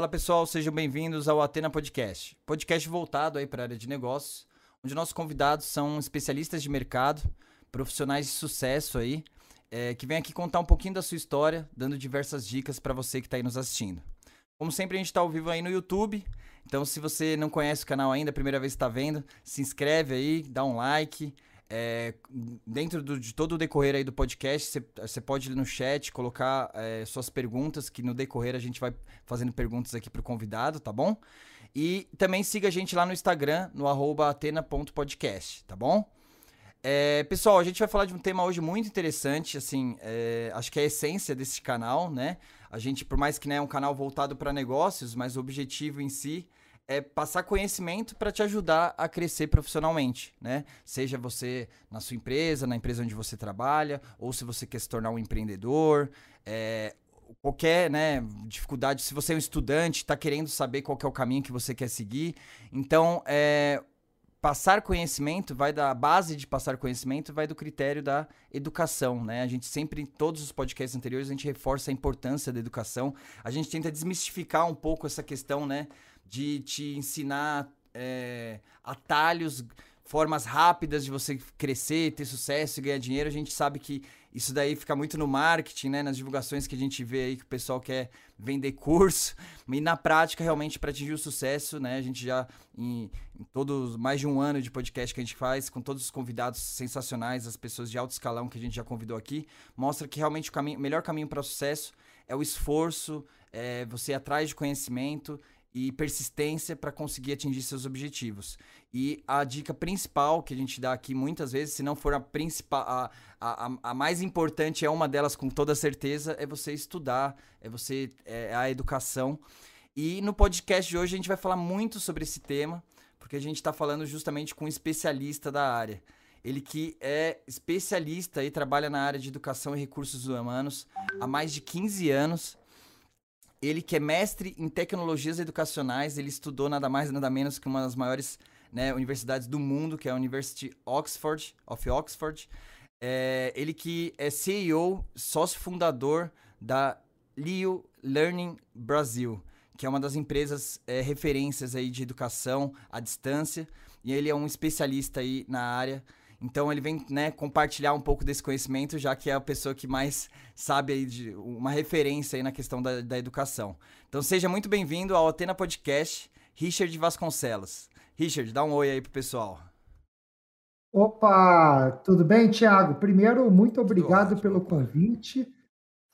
Fala pessoal, sejam bem-vindos ao Atena Podcast. Podcast voltado aí para a área de negócios, onde nossos convidados são especialistas de mercado, profissionais de sucesso aí, é, que vêm aqui contar um pouquinho da sua história, dando diversas dicas para você que está aí nos assistindo. Como sempre, a gente está ao vivo aí no YouTube, então se você não conhece o canal ainda, primeira vez que está vendo, se inscreve aí, dá um like, é, dentro do, de todo o decorrer aí do podcast, você pode ir no chat, colocar é, suas perguntas, que no decorrer a gente vai fazendo perguntas aqui pro convidado, tá bom? E também siga a gente lá no Instagram, no atena.podcast, tá bom? É, pessoal, a gente vai falar de um tema hoje muito interessante, assim, é, acho que é a essência desse canal, né? A gente, por mais que né, é um canal voltado para negócios, mas o objetivo em si é passar conhecimento para te ajudar a crescer profissionalmente, né? Seja você na sua empresa, na empresa onde você trabalha, ou se você quer se tornar um empreendedor, é, qualquer né, dificuldade, se você é um estudante, está querendo saber qual é o caminho que você quer seguir. Então, é, passar conhecimento vai da base de passar conhecimento vai do critério da educação, né? A gente sempre em todos os podcasts anteriores a gente reforça a importância da educação. A gente tenta desmistificar um pouco essa questão, né, de te ensinar é, atalhos, formas rápidas de você crescer, ter sucesso e ganhar dinheiro. A gente sabe que isso daí fica muito no marketing, né? Nas divulgações que a gente vê aí que o pessoal quer vender curso. E na prática, realmente, para atingir o sucesso, né? A gente já, em, em, todos mais de um ano de podcast que a gente faz, com todos os convidados sensacionais, as pessoas de alto escalão que a gente já convidou aqui, mostra que realmente o caminho, melhor caminho para o sucesso é o esforço, é você ir atrás de conhecimento e persistência para conseguir atingir seus objetivos. E a dica principal que a gente dá aqui muitas vezes, se não for a principal, a, a, a mais importante, é uma delas com toda certeza, é você estudar, é você é a educação. E no podcast de hoje a gente vai falar muito sobre esse tema, porque a gente está falando justamente com um especialista da área. Ele que é especialista e trabalha na área de educação e recursos humanos há mais de 15 anos ele que é mestre em tecnologias educacionais, ele estudou nada mais nada menos que uma das maiores né, universidades do mundo, que é a University Oxford, of Oxford. É, ele que é CEO, sócio fundador da Leo Learning Brasil, que é uma das empresas é, referências aí de educação à distância. E ele é um especialista aí na área. Então ele vem né, compartilhar um pouco desse conhecimento, já que é a pessoa que mais sabe aí de uma referência aí na questão da, da educação. Então seja muito bem-vindo ao Atena Podcast, Richard Vasconcelos. Richard, dá um oi aí pro pessoal. Opa, tudo bem, Tiago? Primeiro, muito obrigado ótimo, pelo convite.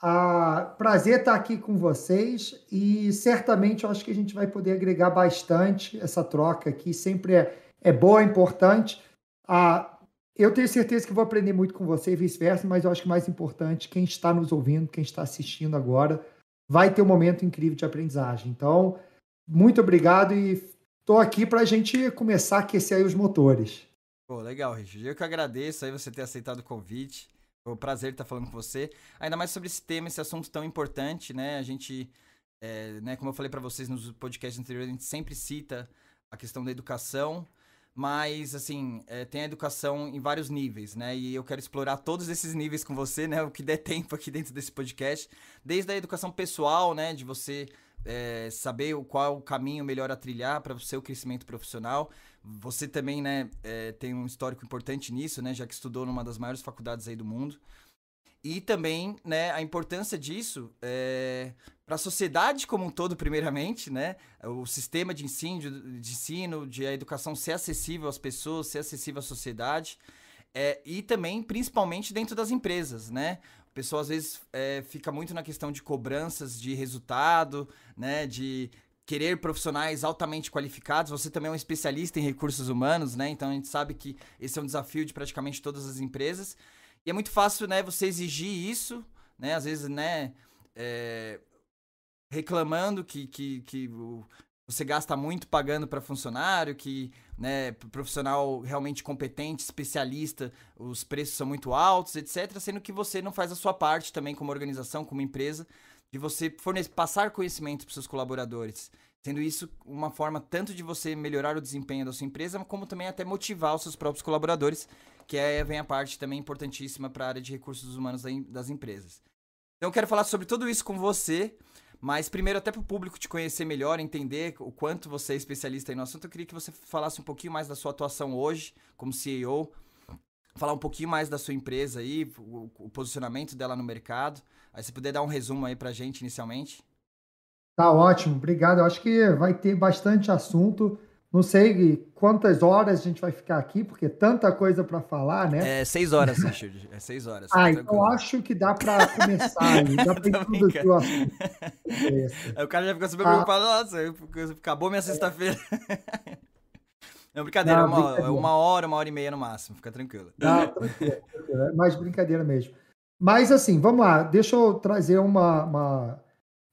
Ah, prazer estar aqui com vocês e certamente eu acho que a gente vai poder agregar bastante essa troca aqui. Sempre é, é boa, é importante. Ah, eu tenho certeza que vou aprender muito com você e vice-versa, mas eu acho que mais importante, quem está nos ouvindo, quem está assistindo agora, vai ter um momento incrível de aprendizagem. Então, muito obrigado e estou aqui para a gente começar a aquecer aí os motores. Pô, legal, Richard. Eu que agradeço aí você ter aceitado o convite. Foi um prazer estar falando com você. Ainda mais sobre esse tema, esse assunto tão importante, né? A gente, é, né, como eu falei para vocês nos podcasts anteriores, a gente sempre cita a questão da educação mas, assim, é, tem a educação em vários níveis, né? E eu quero explorar todos esses níveis com você, né? O que der tempo aqui dentro desse podcast. Desde a educação pessoal, né? De você é, saber qual o caminho melhor a trilhar para o seu crescimento profissional. Você também, né? É, tem um histórico importante nisso, né? Já que estudou numa das maiores faculdades aí do mundo. E também, né, a importância disso é, para a sociedade como um todo, primeiramente, né? O sistema de ensino, de ensino, de a educação ser acessível às pessoas, ser acessível à sociedade. É, e também, principalmente, dentro das empresas, né? O pessoal, às vezes, é, fica muito na questão de cobranças de resultado, né? De querer profissionais altamente qualificados. Você também é um especialista em recursos humanos, né? Então, a gente sabe que esse é um desafio de praticamente todas as empresas. E é muito fácil, né, você exigir isso, né? Às vezes, né, é, reclamando que, que, que você gasta muito pagando para funcionário, que, né, profissional realmente competente, especialista, os preços são muito altos, etc. Sendo que você não faz a sua parte também como organização, como empresa, de você fornecer, passar conhecimento para seus colaboradores. Sendo isso uma forma tanto de você melhorar o desempenho da sua empresa, como também até motivar os seus próprios colaboradores que é, vem a parte também importantíssima para a área de recursos humanos das empresas. Então eu quero falar sobre tudo isso com você, Mas primeiro, até para o público te conhecer melhor, entender o quanto você é especialista no assunto, eu queria que você falasse um pouquinho mais da sua atuação hoje como CEO, falar um pouquinho mais da sua empresa aí, o, o posicionamento dela no mercado. Aí se puder dar um resumo aí para gente inicialmente. Tá ótimo, obrigado. Eu acho que vai ter bastante assunto. Não sei quantas horas a gente vai ficar aqui, porque tanta coisa para falar, né? É seis horas, Richard. É seis horas. ah, então acho que dá para começar. dá para introduzir o assunto. Aí o cara já fica super ah. preocupado. Nossa, acabou minha sexta-feira. Não, brincadeira, Não, uma, brincadeira. uma hora, uma hora e meia no máximo. Fica tranquilo. Não, tranquilo, tranquilo. É mais brincadeira mesmo. Mas assim, vamos lá. Deixa eu trazer uma, uma,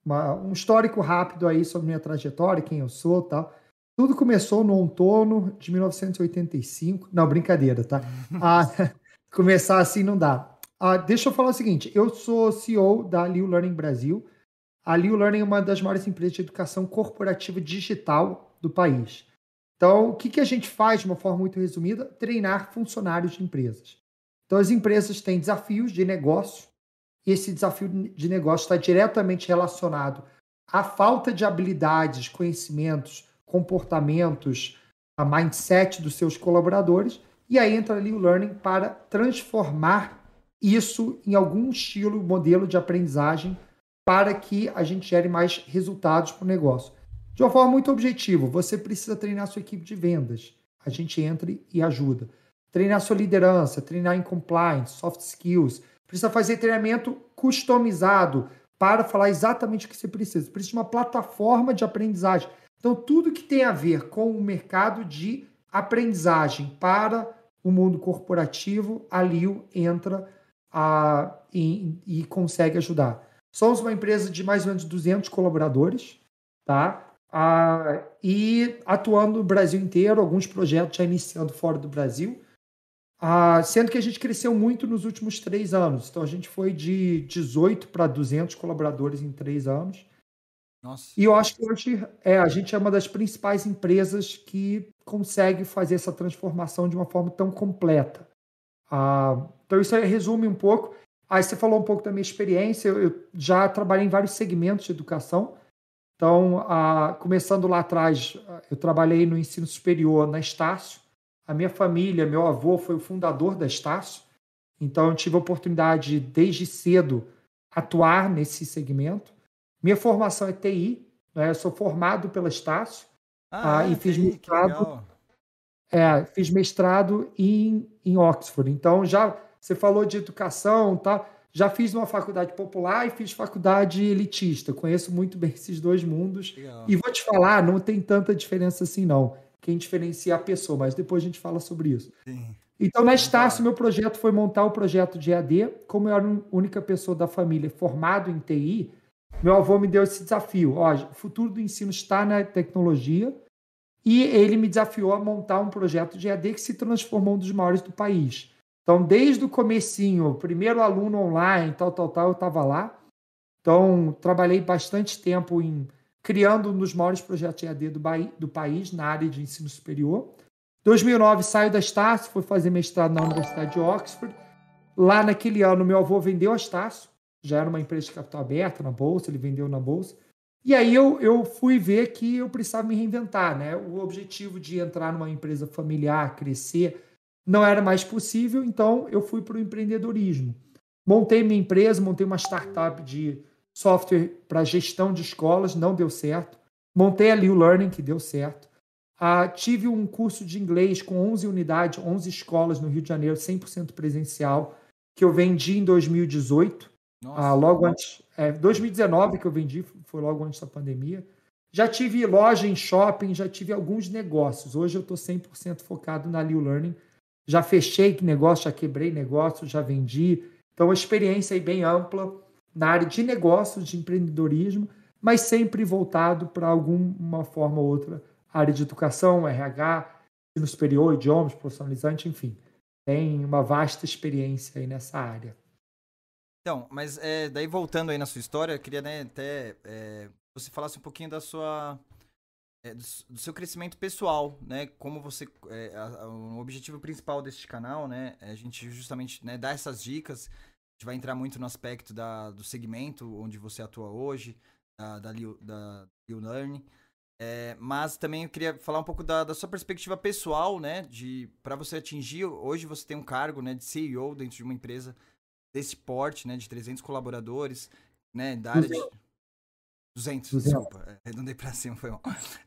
uma um histórico rápido aí sobre minha trajetória, quem eu sou tal. Tudo começou no outono de 1985. Não, brincadeira, tá? Ah, começar assim não dá. Ah, deixa eu falar o seguinte: eu sou CEO da Liu Learning Brasil. A Liu Learning é uma das maiores empresas de educação corporativa digital do país. Então, o que, que a gente faz de uma forma muito resumida? Treinar funcionários de empresas. Então, as empresas têm desafios de negócio, e esse desafio de negócio está diretamente relacionado à falta de habilidades, conhecimentos, comportamentos, a mindset dos seus colaboradores, e aí entra ali o learning para transformar isso em algum estilo, modelo de aprendizagem para que a gente gere mais resultados para o negócio. De uma forma muito objetiva, você precisa treinar sua equipe de vendas. A gente entra e ajuda. Treinar sua liderança, treinar em compliance, soft skills. Precisa fazer treinamento customizado para falar exatamente o que você precisa. Precisa de uma plataforma de aprendizagem então, tudo que tem a ver com o mercado de aprendizagem para o mundo corporativo, a Liu entra a, e, e consegue ajudar. Somos uma empresa de mais ou menos 200 colaboradores, tá? E atuando no Brasil inteiro, alguns projetos já iniciando fora do Brasil, sendo que a gente cresceu muito nos últimos três anos. Então, a gente foi de 18 para 200 colaboradores em três anos. Nossa. E eu acho que hoje é, a gente é uma das principais empresas que consegue fazer essa transformação de uma forma tão completa. Ah, então, isso aí resume um pouco. Aí você falou um pouco da minha experiência. Eu, eu já trabalhei em vários segmentos de educação. Então, ah, começando lá atrás, eu trabalhei no ensino superior na Estácio. A minha família, meu avô foi o fundador da Estácio. Então, eu tive a oportunidade, desde cedo, atuar nesse segmento. Minha formação é TI, né? eu sou formado pela Estácio ah, ah, e fiz mestrado. É, fiz mestrado em, em Oxford. Então, já você falou de educação, tá? Já fiz uma faculdade popular e fiz faculdade elitista. Conheço muito bem esses dois mundos. Legal. E vou te falar, não tem tanta diferença assim, não. Quem diferencia a pessoa, mas depois a gente fala sobre isso. Sim. Então, na Estácio, meu projeto foi montar o projeto de EAD. Como eu era a única pessoa da família formado em TI, meu avô me deu esse desafio. Ó, o futuro do ensino está na tecnologia e ele me desafiou a montar um projeto de EAD que se transformou um dos maiores do país. Então, desde o comecinho, primeiro aluno online, tal, tal, tal, eu estava lá. Então, trabalhei bastante tempo em criando um dos maiores projetos de EAD do, do país na área de ensino superior. 2009 saio da Estácio, fui fazer mestrado na Universidade de Oxford. Lá naquele ano, meu avô vendeu a Estácio já era uma empresa de capital aberta na bolsa, ele vendeu na bolsa. E aí eu, eu fui ver que eu precisava me reinventar, né? O objetivo de entrar numa empresa familiar, crescer, não era mais possível, então eu fui para o empreendedorismo. Montei minha empresa, montei uma startup de software para gestão de escolas, não deu certo. Montei a Learning, que deu certo. Ah, tive um curso de inglês com 11 unidades, 11 escolas no Rio de Janeiro, 100% presencial, que eu vendi em 2018. Nossa. Ah, logo antes, é, 2019 que eu vendi, foi logo antes da pandemia. Já tive loja em shopping, já tive alguns negócios. Hoje eu estou 100% focado na Liu Learning. Já fechei negócio, já quebrei negócio, já vendi. Então, uma experiência aí bem ampla na área de negócios, de empreendedorismo, mas sempre voltado para alguma forma ou outra, área de educação, RH, ensino superior, idiomas, profissionalizante, enfim. Tem uma vasta experiência aí nessa área. Então, mas é, daí voltando aí na sua história, eu queria né, até é, você falasse um pouquinho da sua é, do, do, seu crescimento pessoal, né? Como você a, a, o objetivo principal deste canal, né? É a gente justamente né, dar essas dicas. A gente vai entrar muito no aspecto da, do segmento onde você atua hoje, da, da, da Learning. É, mas também eu queria falar um pouco da, da sua perspectiva pessoal, né? De para você atingir, hoje você tem um cargo, né, de CEO dentro de uma empresa desse porte, né, de 300 colaboradores, né, da área 200. de 200, 200. desculpa, é, arredondei para cima, foi um.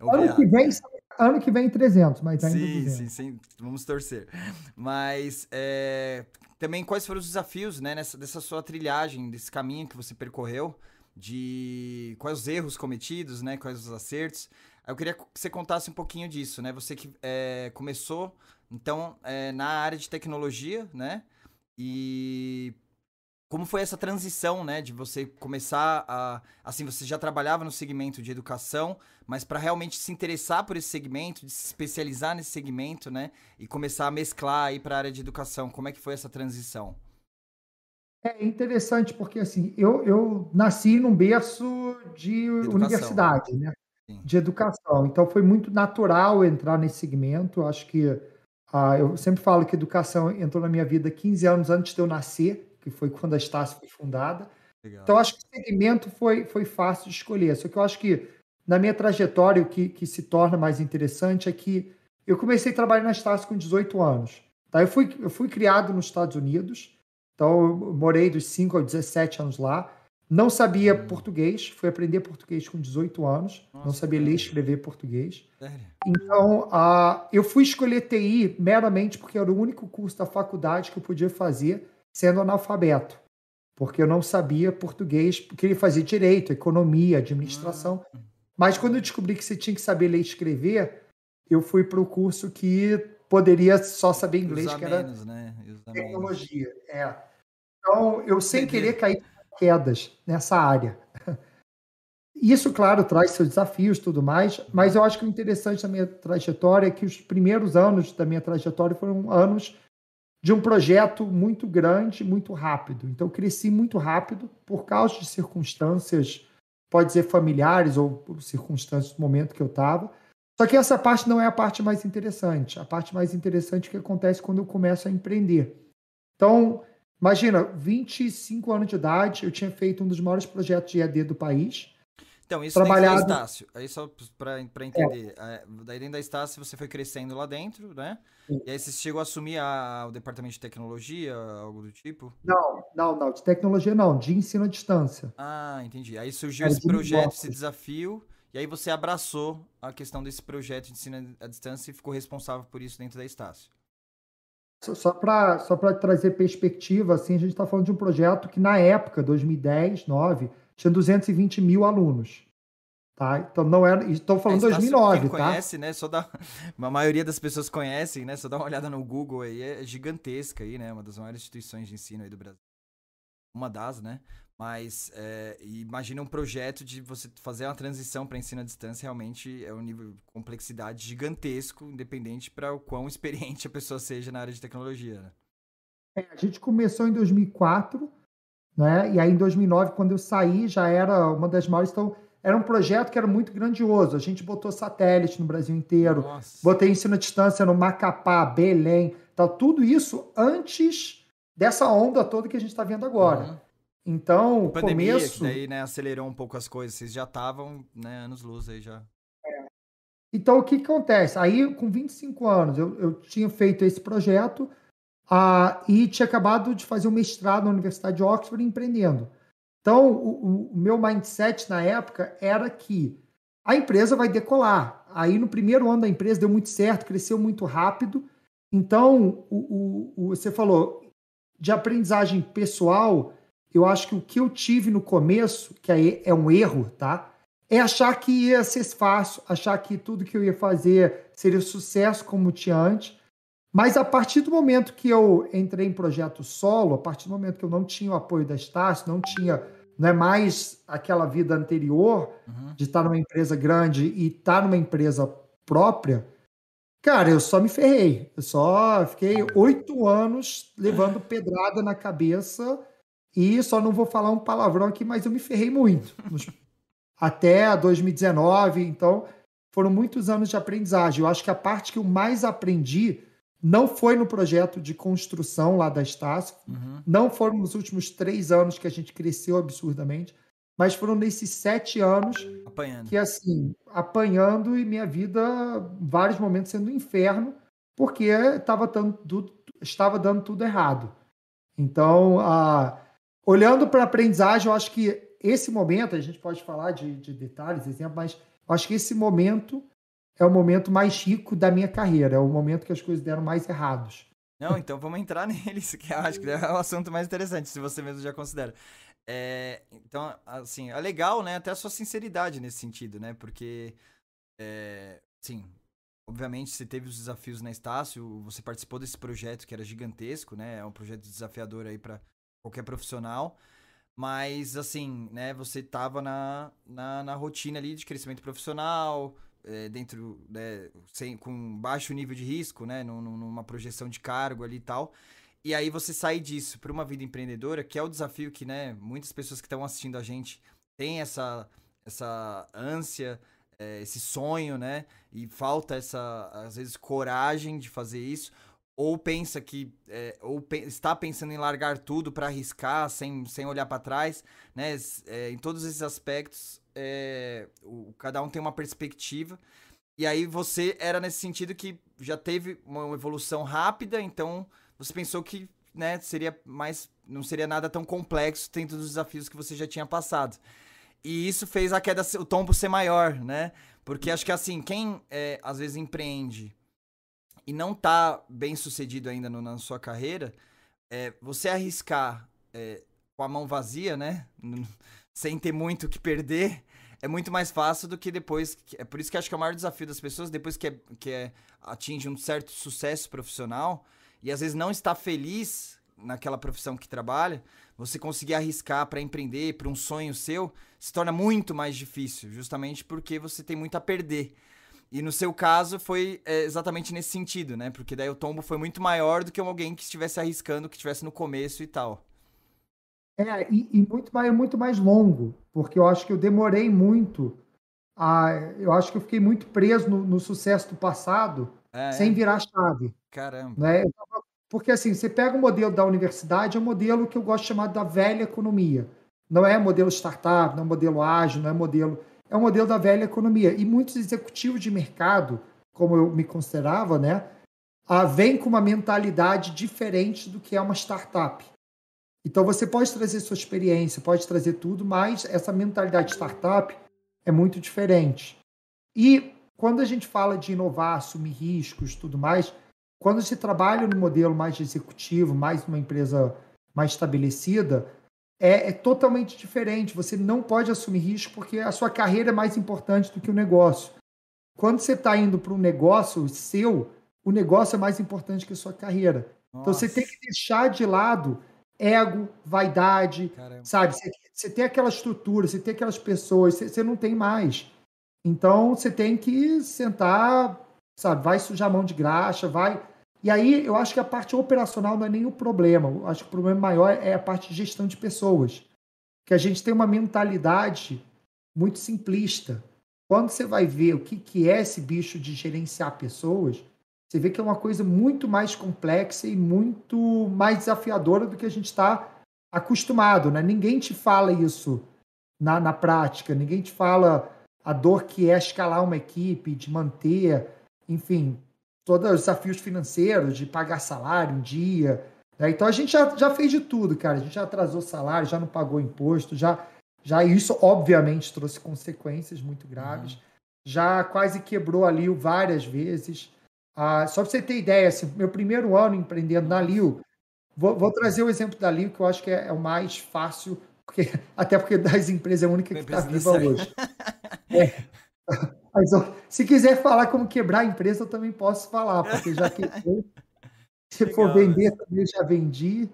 Ano que vem, ano que vem 300, mas ainda sim, 200. Sim, sim, vamos torcer. Mas é, também quais foram os desafios, né, nessa dessa sua trilhagem, desse caminho que você percorreu? de quais os erros cometidos, né? Quais os acertos. Eu queria que você contasse um pouquinho disso, né? Você que é, começou, então, é, na área de tecnologia, né? E como foi essa transição, né? De você começar a... Assim, você já trabalhava no segmento de educação, mas para realmente se interessar por esse segmento, de se especializar nesse segmento, né? E começar a mesclar aí para a área de educação. Como é que foi essa transição? É interessante porque assim, eu, eu nasci num berço de educação. universidade, né? Sim. De educação. Então foi muito natural entrar nesse segmento. Acho que ah, eu sempre falo que educação entrou na minha vida 15 anos antes de eu nascer, que foi quando a Estácio foi fundada. Legal. Então acho que o segmento foi, foi fácil de escolher. Só que eu acho que na minha trajetória o que, que se torna mais interessante é que eu comecei a trabalhar na Estácio com 18 anos. Tá? Eu, fui, eu fui criado nos Estados Unidos. Então, eu morei dos 5 aos 17 anos lá. Não sabia hum. português, fui aprender português com 18 anos. Nossa, não sabia ler e escrever português. Sério? Então, uh, eu fui escolher TI meramente porque era o único curso da faculdade que eu podia fazer sendo analfabeto. Porque eu não sabia português, queria fazer direito, economia, administração. Hum. Mas quando eu descobri que você tinha que saber ler e escrever, eu fui para o curso que poderia só saber inglês, que era menos, né? tecnologia. É. Então, eu sem Entendi. querer cair quedas nessa área. Isso, claro, traz seus desafios tudo mais, mas eu acho que o interessante da minha trajetória é que os primeiros anos da minha trajetória foram anos de um projeto muito grande, muito rápido. Então, cresci muito rápido por causa de circunstâncias, pode ser familiares ou circunstâncias do momento que eu estava. Só que essa parte não é a parte mais interessante. A parte mais interessante é o que acontece quando eu começo a empreender. Então, Imagina, 25 anos de idade, eu tinha feito um dos maiores projetos de EAD do país. Então, isso trabalhado... dentro da Estácio. Aí só para entender. É. Daí dentro da Estácio você foi crescendo lá dentro, né? Sim. E aí você chegou a assumir a, o departamento de tecnologia, algo do tipo? Não, não, não. De tecnologia não, de ensino à distância. Ah, entendi. Aí surgiu esse projeto, esse desafio, e aí você abraçou a questão desse projeto de ensino à distância e ficou responsável por isso dentro da Estácio. Só para só trazer perspectiva, assim, a gente está falando de um projeto que, na época, 2010, 2009, tinha 220 mil alunos. Tá? Então não era. Estou falando é, 2009, quem tá? conhece, né? Só dá, a maioria das pessoas conhecem, né? Só dá uma olhada no Google aí, é gigantesca aí, né? Uma das maiores instituições de ensino aí do Brasil. Uma das, né? Mas é, imagina um projeto de você fazer uma transição para ensino à distância, realmente é um nível de complexidade gigantesco, independente para o quão experiente a pessoa seja na área de tecnologia. Né? É, a gente começou em 2004, né? e aí em 2009, quando eu saí, já era uma das maiores. Então, era um projeto que era muito grandioso. A gente botou satélite no Brasil inteiro, Nossa. botei ensino à distância no Macapá, Belém, tal, tudo isso antes dessa onda toda que a gente está vendo agora. Uhum. Então, pandemia, começo... que daí, né, acelerou um pouco as coisas. Vocês já estavam, né, anos luz aí já. É. Então, o que, que acontece? Aí, com 25 anos, eu, eu tinha feito esse projeto uh, e tinha acabado de fazer um mestrado na Universidade de Oxford empreendendo. Então, o, o meu mindset na época era que a empresa vai decolar. Aí, no primeiro ano da empresa, deu muito certo, cresceu muito rápido. Então, o, o você falou de aprendizagem pessoal eu acho que o que eu tive no começo, que aí é um erro, tá? É achar que ia ser fácil, achar que tudo que eu ia fazer seria sucesso como tinha antes. Mas a partir do momento que eu entrei em projeto solo, a partir do momento que eu não tinha o apoio da Estácio, não tinha não é mais aquela vida anterior uhum. de estar numa empresa grande e estar numa empresa própria, cara, eu só me ferrei. Eu só fiquei oito anos levando pedrada na cabeça e só não vou falar um palavrão aqui, mas eu me ferrei muito. Até 2019, então foram muitos anos de aprendizagem. Eu acho que a parte que eu mais aprendi não foi no projeto de construção lá da Estácio, uhum. não foram nos últimos três anos que a gente cresceu absurdamente, mas foram nesses sete anos apanhando. que, assim, apanhando e minha vida, vários momentos sendo um inferno, porque estava dando, estava dando tudo errado. Então, a, olhando para a aprendizagem, eu acho que esse momento, a gente pode falar de, de detalhes, exemplo, mas eu acho que esse momento é o momento mais rico da minha carreira, é o momento que as coisas deram mais errados. Não, então vamos entrar neles, que eu acho que é o assunto mais interessante, se você mesmo já considera. É, então, assim, é legal, né? Até a sua sinceridade nesse sentido, né? Porque, é, sim, obviamente você teve os desafios na Estácio, você participou desse projeto que era gigantesco, né? É um projeto desafiador aí para qualquer profissional. Mas, assim, né? Você tava na, na, na rotina ali de crescimento profissional, é, dentro, né, sem, com baixo nível de risco, né, numa projeção de cargo ali e tal. E aí você sai disso para uma vida empreendedora, que é o desafio que, né, muitas pessoas que estão assistindo a gente têm essa, essa ânsia, é, esse sonho, né, e falta essa, às vezes, coragem de fazer isso, ou pensa que, é, ou pe está pensando em largar tudo para arriscar, sem, sem olhar para trás, né, é, em todos esses aspectos, é, o, cada um tem uma perspectiva. E aí você era nesse sentido que já teve uma evolução rápida, então você pensou que né, seria mais. não seria nada tão complexo dentro dos desafios que você já tinha passado. E isso fez a queda, o tombo ser maior, né? Porque acho que assim, quem é, às vezes empreende e não tá bem sucedido ainda no, na sua carreira, é, você arriscar é, com a mão vazia, né? Sem ter muito o que perder, é muito mais fácil do que depois. É por isso que acho que é o maior desafio das pessoas, depois que, é, que é, atinge um certo sucesso profissional e às vezes não está feliz naquela profissão que trabalha, você conseguir arriscar para empreender, para um sonho seu, se torna muito mais difícil, justamente porque você tem muito a perder. E no seu caso foi é, exatamente nesse sentido, né? Porque daí o tombo foi muito maior do que alguém que estivesse arriscando, que estivesse no começo e tal. É, e, e, muito, mais, muito mais longo, porque eu acho que eu demorei muito. A, eu acho que eu fiquei muito preso no, no sucesso do passado é, sem é. virar chave. Caramba. Né? Porque assim, você pega o modelo da universidade, é um modelo que eu gosto de chamar da velha economia. Não é modelo startup, não é modelo ágil, não é modelo. É um modelo da velha economia. E muitos executivos de mercado, como eu me considerava, né, ah, vêm com uma mentalidade diferente do que é uma startup. Então você pode trazer sua experiência, pode trazer tudo, mas essa mentalidade startup é muito diferente. E quando a gente fala de inovar, assumir riscos, tudo mais, quando se trabalha no modelo mais executivo, mais uma empresa mais estabelecida, é, é, totalmente diferente. Você não pode assumir risco porque a sua carreira é mais importante do que o negócio. Quando você está indo para um negócio seu, o negócio é mais importante que a sua carreira. Nossa. Então você tem que deixar de lado ego, vaidade, Caramba. sabe? Você, você, tem aquela estrutura, você tem aquelas pessoas, você, você, não tem mais. Então você tem que sentar, sabe? Vai sujar a mão de graxa, vai. E aí eu acho que a parte operacional não é nem o problema. Eu acho que o problema maior é a parte de gestão de pessoas. Que a gente tem uma mentalidade muito simplista. Quando você vai ver o que, que é esse bicho de gerenciar pessoas, você vê que é uma coisa muito mais complexa e muito mais desafiadora do que a gente está acostumado. Né? Ninguém te fala isso na, na prática, ninguém te fala a dor que é escalar uma equipe, de manter, enfim, todos os desafios financeiros, de pagar salário um dia. Né? Então a gente já, já fez de tudo, cara. A gente já atrasou salário, já não pagou imposto, já, já isso obviamente trouxe consequências muito graves. Uhum. Já quase quebrou ali várias vezes. Ah, só para você ter ideia, assim, meu primeiro ano empreendendo na Liu, vou, vou, trazer o exemplo da Liu, que eu acho que é, é o mais fácil, porque, até porque das empresas é a única que está viva hoje. É. Mas, se quiser falar como quebrar a empresa, eu também posso falar, porque já quebrei. Se Legal, for vender, mas... também já vendi.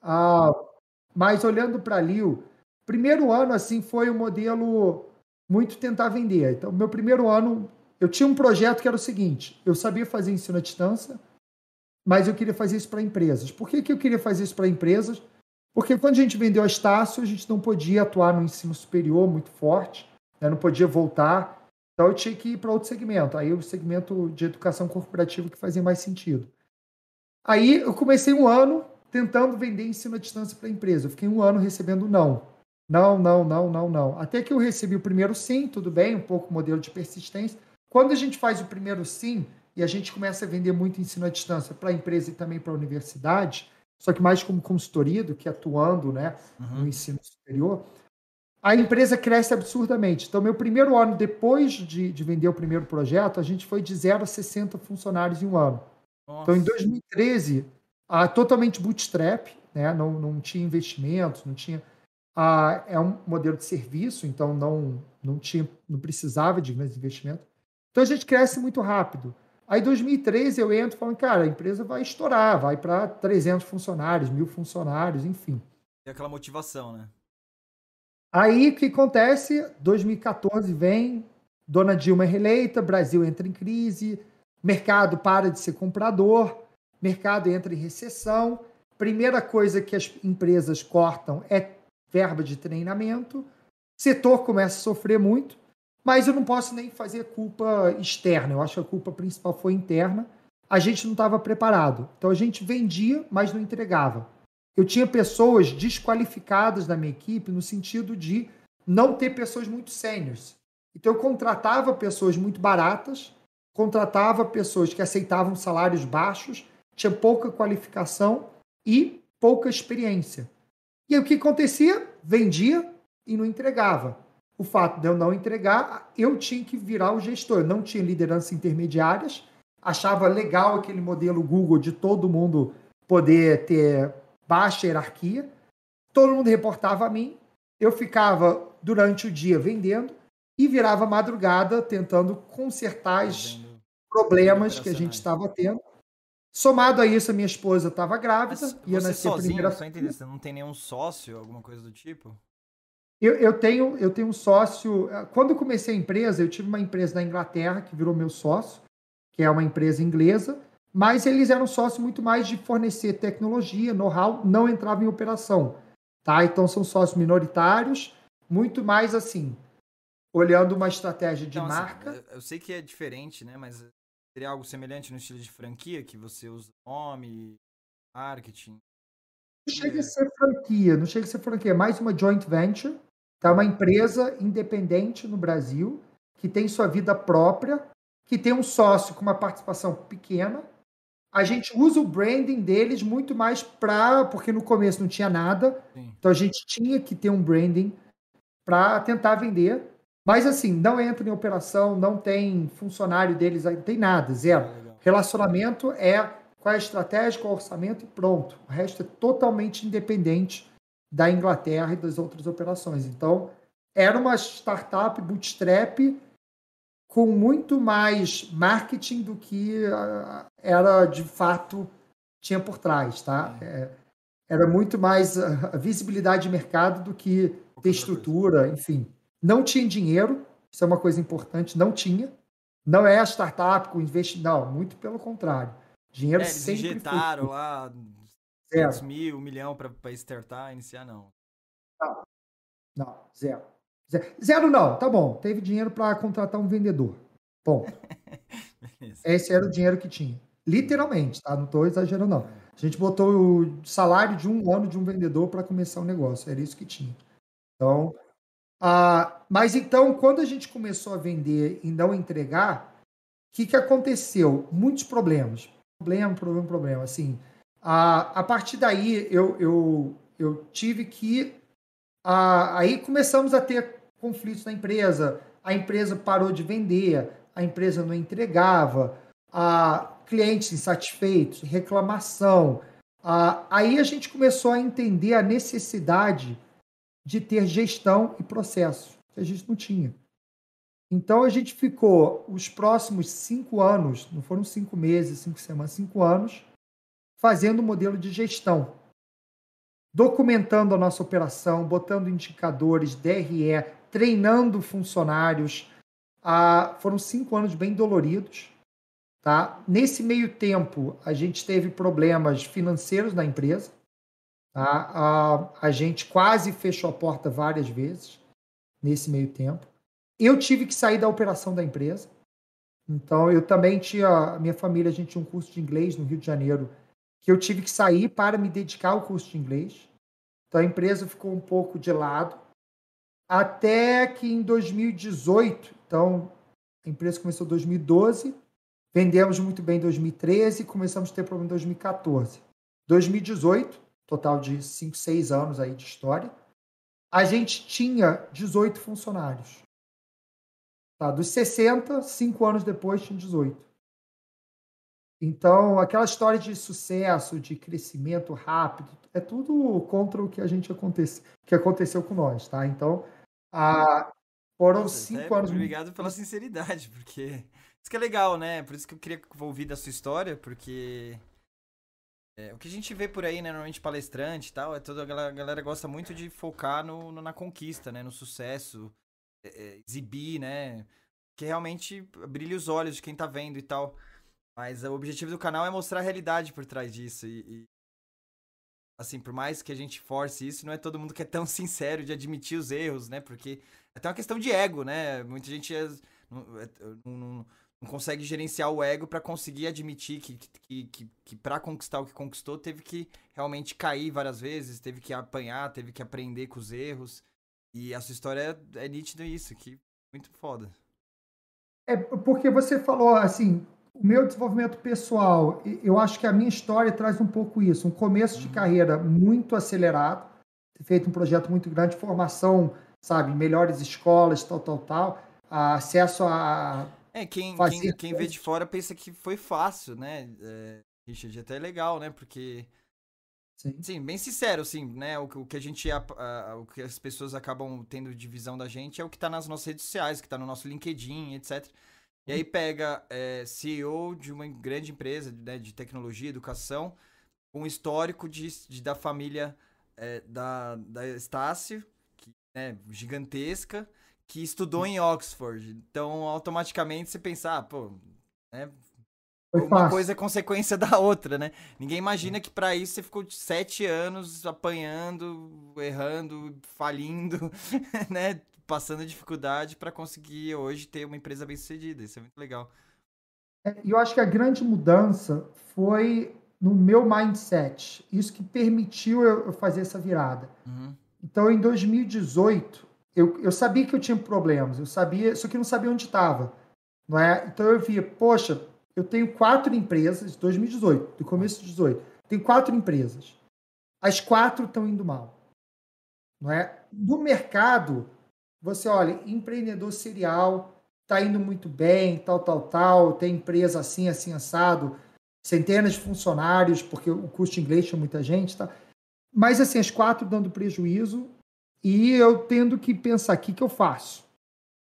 Ah, mas olhando para a Liu, primeiro ano assim foi um modelo muito tentar vender. Então, meu primeiro ano eu tinha um projeto que era o seguinte: eu sabia fazer ensino à distância, mas eu queria fazer isso para empresas. Por que, que eu queria fazer isso para empresas? Porque quando a gente vendeu a Estácio, a gente não podia atuar no ensino superior muito forte, né? não podia voltar. Então eu tinha que ir para outro segmento. Aí o segmento de educação corporativa que fazia mais sentido. Aí eu comecei um ano tentando vender ensino à distância para a empresa. Eu fiquei um ano recebendo não. Não, não, não, não, não. Até que eu recebi o primeiro sim, tudo bem, um pouco modelo de persistência. Quando a gente faz o primeiro sim e a gente começa a vender muito ensino à distância para a empresa e também para a universidade, só que mais como consultoria do que atuando né, uhum. no ensino superior, a empresa cresce absurdamente. Então, meu primeiro ano, depois de, de vender o primeiro projeto, a gente foi de 0 a 60 funcionários em um ano. Nossa. Então, em 2013, a, totalmente bootstrap, né? não, não tinha investimentos, não tinha. A, é um modelo de serviço, então não, não, tinha, não precisava de grandes investimentos. Então, a gente cresce muito rápido. Aí, em 2013, eu entro falando, cara, a empresa vai estourar, vai para 300 funcionários, mil funcionários, enfim. E aquela motivação, né? Aí, o que acontece? 2014 vem, Dona Dilma é reeleita, Brasil entra em crise, mercado para de ser comprador, mercado entra em recessão. Primeira coisa que as empresas cortam é verba de treinamento. Setor começa a sofrer muito. Mas eu não posso nem fazer culpa externa. Eu acho que a culpa principal foi interna. A gente não estava preparado. Então a gente vendia, mas não entregava. Eu tinha pessoas desqualificadas na minha equipe no sentido de não ter pessoas muito sêniores. Então eu contratava pessoas muito baratas, contratava pessoas que aceitavam salários baixos, tinha pouca qualificação e pouca experiência. E aí, o que acontecia? Vendia e não entregava o fato de eu não entregar, eu tinha que virar o gestor. Eu não tinha liderança intermediárias, achava legal aquele modelo Google de todo mundo poder ter baixa hierarquia. Todo mundo reportava a mim. Eu ficava durante o dia vendendo e virava madrugada tentando consertar os problemas que a gente estava tendo. Somado a isso, a minha esposa estava grávida, Mas ia nascer sozinho, primeira. Só entender, você não tem nenhum sócio, alguma coisa do tipo? Eu, eu, tenho, eu tenho um sócio. Eh, quando eu comecei a empresa, eu tive uma empresa na Inglaterra que virou meu sócio, que é uma empresa inglesa, mas eles eram sócios muito mais de fornecer tecnologia, know-how, não entrava em operação. Tá? Então são sócios minoritários, muito mais assim, olhando uma estratégia de então, marca. Assim, eu sei que é diferente, né? Mas seria algo semelhante no estilo de franquia, que você usa nome, marketing. Não chega a ser franquia, não chega a ser franquia, é mais uma joint venture Tá uma empresa independente no Brasil, que tem sua vida própria, que tem um sócio com uma participação pequena. A gente usa o branding deles muito mais para. Porque no começo não tinha nada. Sim. Então a gente tinha que ter um branding para tentar vender. Mas assim, não entra em operação, não tem funcionário deles, não tem nada, zero. É Relacionamento é qual é a estratégia, qual é o orçamento e pronto. O resto é totalmente independente da Inglaterra e das outras operações. Então, era uma startup bootstrap com muito mais marketing do que ah, era de fato tinha por trás, tá? É, era muito mais a visibilidade de mercado do que ter estrutura, enfim. Não tinha dinheiro, isso é uma coisa importante, não tinha. Não é a startup com investimento, não, muito pelo contrário. Dinheiro é, eles sempre injetaram lá 500 mil, um milhão para startar, iniciar, não. Não, não zero. zero. Zero não, tá bom. Teve dinheiro para contratar um vendedor. Bom, Esse era o dinheiro que tinha. Literalmente, tá? Não estou exagerando, não. A gente botou o salário de um ano de um vendedor para começar o negócio. Era isso que tinha. Então, ah, mas então, quando a gente começou a vender e não entregar, o que, que aconteceu? Muitos problemas. Problema, problema, problema. Assim, a, a partir daí, eu, eu, eu tive que. A, aí começamos a ter conflitos na empresa. A empresa parou de vender, a empresa não entregava, a clientes insatisfeitos, reclamação. A, aí a gente começou a entender a necessidade de ter gestão e processos, que a gente não tinha. Então a gente ficou os próximos cinco anos, não foram cinco meses, cinco semanas, cinco anos, fazendo um modelo de gestão, documentando a nossa operação, botando indicadores, DRE, treinando funcionários. Ah, foram cinco anos bem doloridos. Tá? Nesse meio tempo, a gente teve problemas financeiros na empresa. Tá? A, a gente quase fechou a porta várias vezes nesse meio tempo. Eu tive que sair da operação da empresa. Então, eu também tinha. Minha família, a gente tinha um curso de inglês no Rio de Janeiro que eu tive que sair para me dedicar ao curso de inglês. Então a empresa ficou um pouco de lado. até que em 2018, então a empresa começou em 2012, vendemos muito bem em 2013, começamos a ter problema em 2014. 2018, total de 5, 6 anos aí de história, a gente tinha 18 funcionários. Tá? Dos 60, 5 anos depois, tinha 18. Então, aquela história de sucesso, de crescimento rápido, é tudo contra o que a gente acontece, que aconteceu com nós, tá? Então, a, foram Nossa, cinco é, anos. Obrigado pela sinceridade, porque isso que é legal, né? Por isso que eu queria ouvir da sua história, porque é, o que a gente vê por aí, né, normalmente palestrante e tal, é toda a galera, a galera gosta muito de focar no, no, na conquista, né, no sucesso, é, é, exibir, né, que realmente brilhe os olhos de quem tá vendo e tal. Mas o objetivo do canal é mostrar a realidade por trás disso e, e assim, por mais que a gente force isso, não é todo mundo que é tão sincero de admitir os erros, né? Porque é até uma questão de ego, né? Muita gente é, não, é, não, não consegue gerenciar o ego para conseguir admitir que, que, que, que para conquistar o que conquistou teve que realmente cair várias vezes, teve que apanhar, teve que aprender com os erros. E a sua história é, é nítida isso, que muito foda. É porque você falou assim, o meu desenvolvimento pessoal, eu acho que a minha história traz um pouco isso, um começo de uhum. carreira muito acelerado, feito um projeto muito grande, formação, sabe, melhores escolas, tal, tal, tal, acesso a é, quem, quem, quem vê de fora pensa que foi fácil, né? É, Richard, até é legal, né? Porque. Sim. Sim, bem sincero, assim, né? O, o que a gente. A, a, o que as pessoas acabam tendo de visão da gente é o que tá nas nossas redes sociais, que tá no nosso LinkedIn, etc. E aí pega é, CEO de uma grande empresa né, de tecnologia, educação, um histórico de, de da família é, da, da Estácio, que é gigantesca, que estudou em Oxford. Então, automaticamente você pensa, ah, pô, né? Uma coisa é consequência da outra, né? Ninguém imagina que para isso você ficou sete anos apanhando, errando, falindo, né? Passando dificuldade para conseguir hoje ter uma empresa bem sucedida. Isso é muito legal. É, eu acho que a grande mudança foi no meu mindset. Isso que permitiu eu fazer essa virada. Uhum. Então, em 2018, eu, eu sabia que eu tinha problemas, eu sabia, só que eu não sabia onde estava. Não é? Então eu via, poxa, eu tenho quatro empresas, 2018, do começo de 2018, tenho quatro empresas. As quatro estão indo mal. Não é? No mercado, você olha, empreendedor serial, está indo muito bem, tal, tal, tal, tem empresa assim, assim, assado, centenas de funcionários, porque o custo inglês tinha muita gente, tá? Mas assim, as quatro dando prejuízo, e eu tendo que pensar, o que, que eu faço?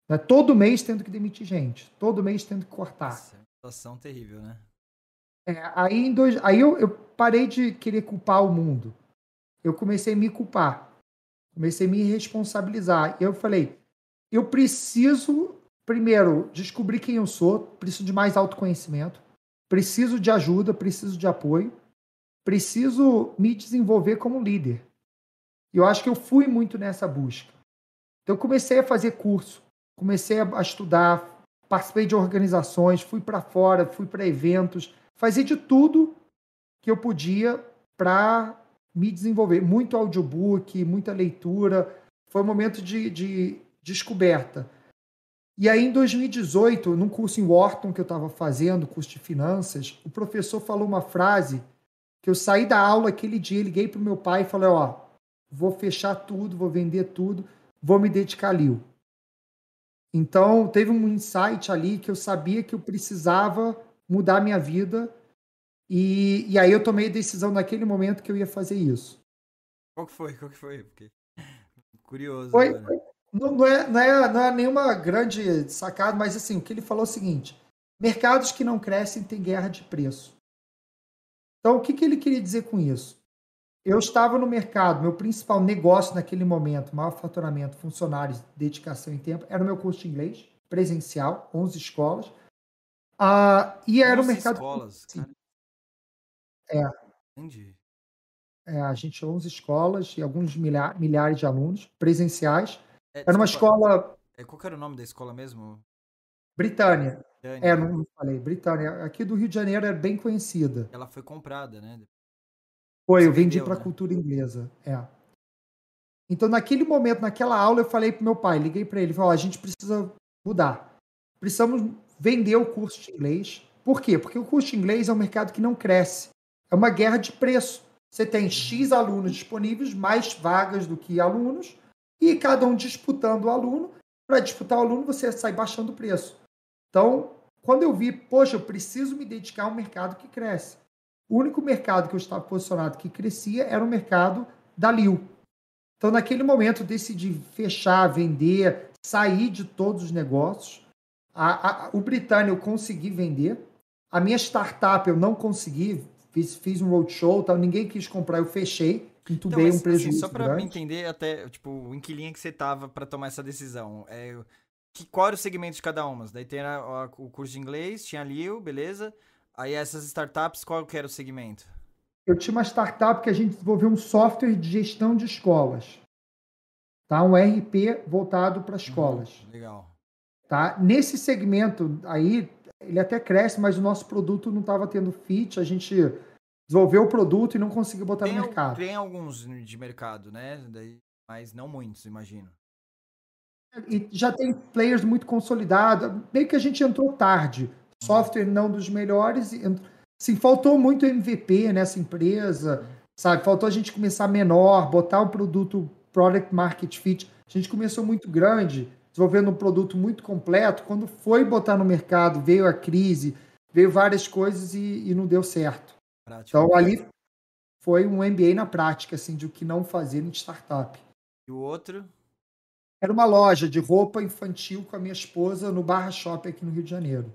Né? Todo mês tendo que demitir gente, todo mês tendo que cortar. Nossa, é uma situação terrível, né? É, aí dois, aí eu, eu parei de querer culpar o mundo. Eu comecei a me culpar. Comecei a me responsabilizar. E eu falei, eu preciso, primeiro, descobrir quem eu sou, preciso de mais autoconhecimento, preciso de ajuda, preciso de apoio, preciso me desenvolver como líder. E eu acho que eu fui muito nessa busca. Então, eu comecei a fazer curso, comecei a estudar, participei de organizações, fui para fora, fui para eventos, fazia de tudo que eu podia para me desenvolver. Muito audiobook, muita leitura. Foi um momento de, de descoberta. E aí, em 2018, num curso em Wharton que eu estava fazendo, curso de finanças, o professor falou uma frase que eu saí da aula aquele dia, liguei para o meu pai e falei: Ó, vou fechar tudo, vou vender tudo, vou me dedicar a Lil. Então, teve um insight ali que eu sabia que eu precisava mudar minha vida e, e aí eu tomei a decisão naquele momento que eu ia fazer isso. Qual que foi? Qual que foi? Porque... Curioso. Foi, não, não, é, não, é, não é nenhuma grande sacada, mas assim, o que ele falou é o seguinte, mercados que não crescem têm guerra de preço. Então, o que, que ele queria dizer com isso? Eu estava no mercado, meu principal negócio naquele momento, maior faturamento, funcionários, dedicação e tempo, era o meu curso de inglês, presencial, 11 escolas. Ah, e era o mercado. escolas, cara. É. Entendi. É, a gente 11 escolas e alguns milha milhares de alunos presenciais. É, era uma escola. É, qual era o nome da escola mesmo? Britânia. Britânia. É, não falei. Britânia. Aqui do Rio de Janeiro é bem conhecida. Ela foi comprada, né? Foi, eu vendi para a né? cultura inglesa. É. Então, naquele momento, naquela aula, eu falei para meu pai, liguei para ele, falei, a gente precisa mudar. Precisamos vender o curso de inglês. Por quê? Porque o curso de inglês é um mercado que não cresce. É uma guerra de preço. Você tem X alunos disponíveis, mais vagas do que alunos, e cada um disputando o aluno. Para disputar o aluno, você sai baixando o preço. Então, quando eu vi, poxa, eu preciso me dedicar a um mercado que cresce. O único mercado que eu estava posicionado que crescia era o mercado da Liu. Então, naquele momento, eu decidi fechar, vender, sair de todos os negócios. A, a, o Britânia eu consegui vender. A minha startup eu não consegui. Fiz, fiz um roadshow, tal, ninguém quis comprar, eu fechei. Entubei então, mas, um prejuízo. Assim, só para me entender, até, tipo, o inquilinho que você tava para tomar essa decisão. É, que, qual era o segmento de cada uma? Daí tem o curso de inglês, tinha ali, beleza. Aí essas startups, qual que era o segmento? Eu tinha uma startup que a gente desenvolveu um software de gestão de escolas. Tá? Um RP voltado para escolas. Uhum, legal. Tá? Nesse segmento aí, ele até cresce, mas o nosso produto não estava tendo fit. A gente desenvolveu o produto e não conseguiu botar tem, no mercado. Tem alguns de mercado, né? Mas não muitos, imagino. E já tem players muito consolidados. Meio que a gente entrou tarde. Software não dos melhores. Sim, faltou muito MVP nessa empresa, sabe? Faltou a gente começar menor, botar um produto product market fit. A gente começou muito grande, desenvolvendo um produto muito completo. Quando foi botar no mercado, veio a crise, veio várias coisas e, e não deu certo. Prática. Então ali foi um MBA na prática, assim, de o que não fazer em startup. E o outro? Era uma loja de roupa infantil com a minha esposa no Barra Shopping aqui no Rio de Janeiro.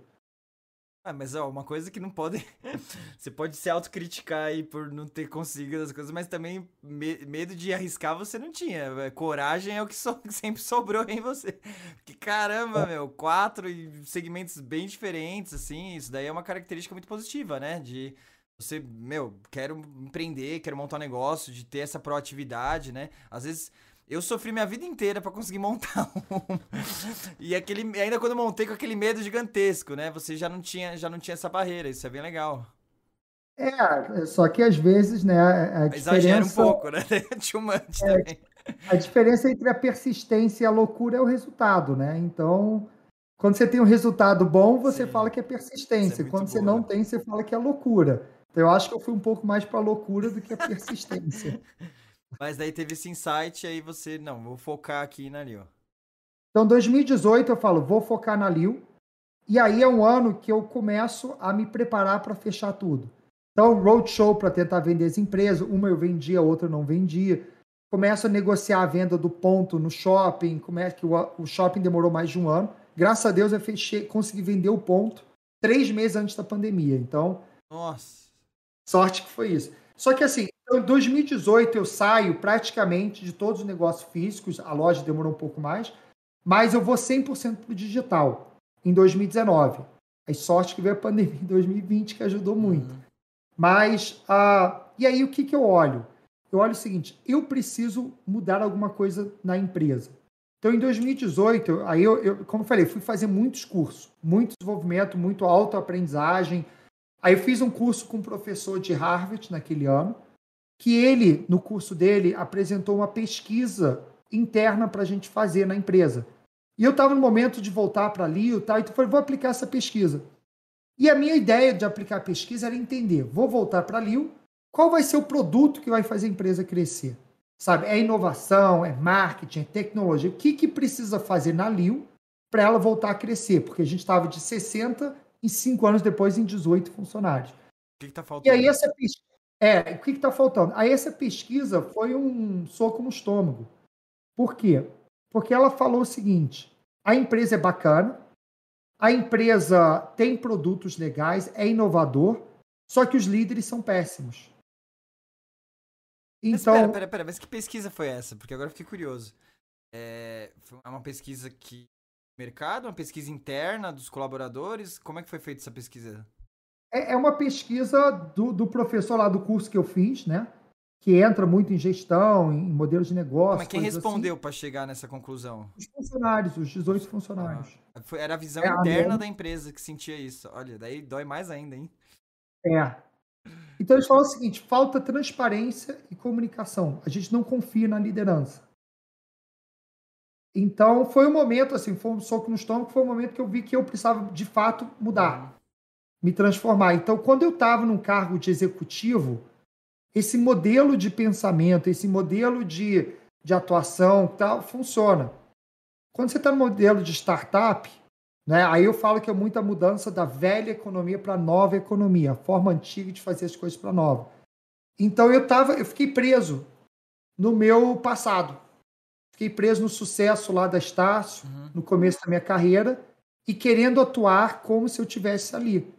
Ah, mas ó, uma coisa que não pode. você pode se autocriticar aí por não ter conseguido as coisas, mas também me... medo de arriscar você não tinha. É, coragem é o que, so... sempre sobrou em você. Que caramba, é. meu, quatro segmentos bem diferentes, assim, isso daí é uma característica muito positiva, né? De você, meu, quero empreender, quero montar um negócio, de ter essa proatividade, né? Às vezes eu sofri minha vida inteira para conseguir montar um. e aquele, ainda quando montei com aquele medo gigantesco, né? Você já não tinha, já não tinha essa barreira, isso é bem legal. É, só que às vezes, né, a diferença... Exagera um pouco, né? Too much é, também. A diferença entre a persistência e a loucura é o resultado, né? Então, quando você tem um resultado bom, você Sim. fala que é persistência. É quando você não tem, você fala que é loucura. Então, eu acho que eu fui um pouco mais para loucura do que a persistência. Mas daí teve esse insight, aí você, não, vou focar aqui na Liu. Então, 2018 eu falo, vou focar na Liu. E aí é um ano que eu começo a me preparar para fechar tudo. Então, roadshow para tentar vender as empresas. Uma eu vendia, outra eu não vendia. Começo a negociar a venda do ponto no shopping. Como é que o, o shopping demorou mais de um ano. Graças a Deus eu fechei, consegui vender o ponto três meses antes da pandemia. Então, nossa, sorte que foi isso. Só que assim, então, em 2018 eu saio praticamente de todos os negócios físicos, a loja demorou um pouco mais, mas eu vou 100% para o digital em 2019. A sorte que veio a pandemia em 2020 que ajudou muito. Uhum. Mas, uh, e aí o que, que eu olho? Eu olho o seguinte, eu preciso mudar alguma coisa na empresa. Então, em 2018, aí eu, eu como eu falei, fui fazer muitos cursos, muito desenvolvimento, muito autoaprendizagem. Aí eu fiz um curso com um professor de Harvard naquele ano, que ele, no curso dele, apresentou uma pesquisa interna para a gente fazer na empresa. E eu estava no momento de voltar para ali e tal, então eu falei, vou aplicar essa pesquisa. E a minha ideia de aplicar a pesquisa era entender, vou voltar para Liu, qual vai ser o produto que vai fazer a empresa crescer? Sabe, é inovação, é marketing, é tecnologia. O que, que precisa fazer na Liu para ela voltar a crescer? Porque a gente estava de 60 e 5 anos depois em 18 funcionários. O que está faltando? E aí essa pesquisa é, o que está faltando? Aí essa pesquisa foi um soco no estômago. Por quê? Porque ela falou o seguinte: a empresa é bacana, a empresa tem produtos legais, é inovador, só que os líderes são péssimos. Então. Mas pera, pera, pera, mas que pesquisa foi essa? Porque agora eu fiquei curioso. É uma pesquisa que. Mercado, uma pesquisa interna dos colaboradores? Como é que foi feita essa pesquisa? É, é uma pesquisa do, do professor lá do curso que eu fiz, né? que entra muito em gestão, em modelos de negócio. Mas quem respondeu assim. para chegar nessa conclusão? Os funcionários, os 18 funcionários. Ah, era a visão é, interna a da empresa que sentia isso. Olha, daí dói mais ainda, hein? É. Então eles falam o seguinte: falta transparência e comunicação. A gente não confia na liderança. Então, foi um momento, assim, foi um soco no estômago, foi um momento que eu vi que eu precisava, de fato, mudar, me transformar. Então, quando eu estava num cargo de executivo, esse modelo de pensamento, esse modelo de, de atuação, tal, funciona. Quando você está no modelo de startup, né, aí eu falo que é muita mudança da velha economia para a nova economia, a forma antiga de fazer as coisas para nova. Então eu tava, eu fiquei preso no meu passado. Fiquei preso no sucesso lá da Estácio, uhum. no começo da minha carreira, e querendo atuar como se eu tivesse ali.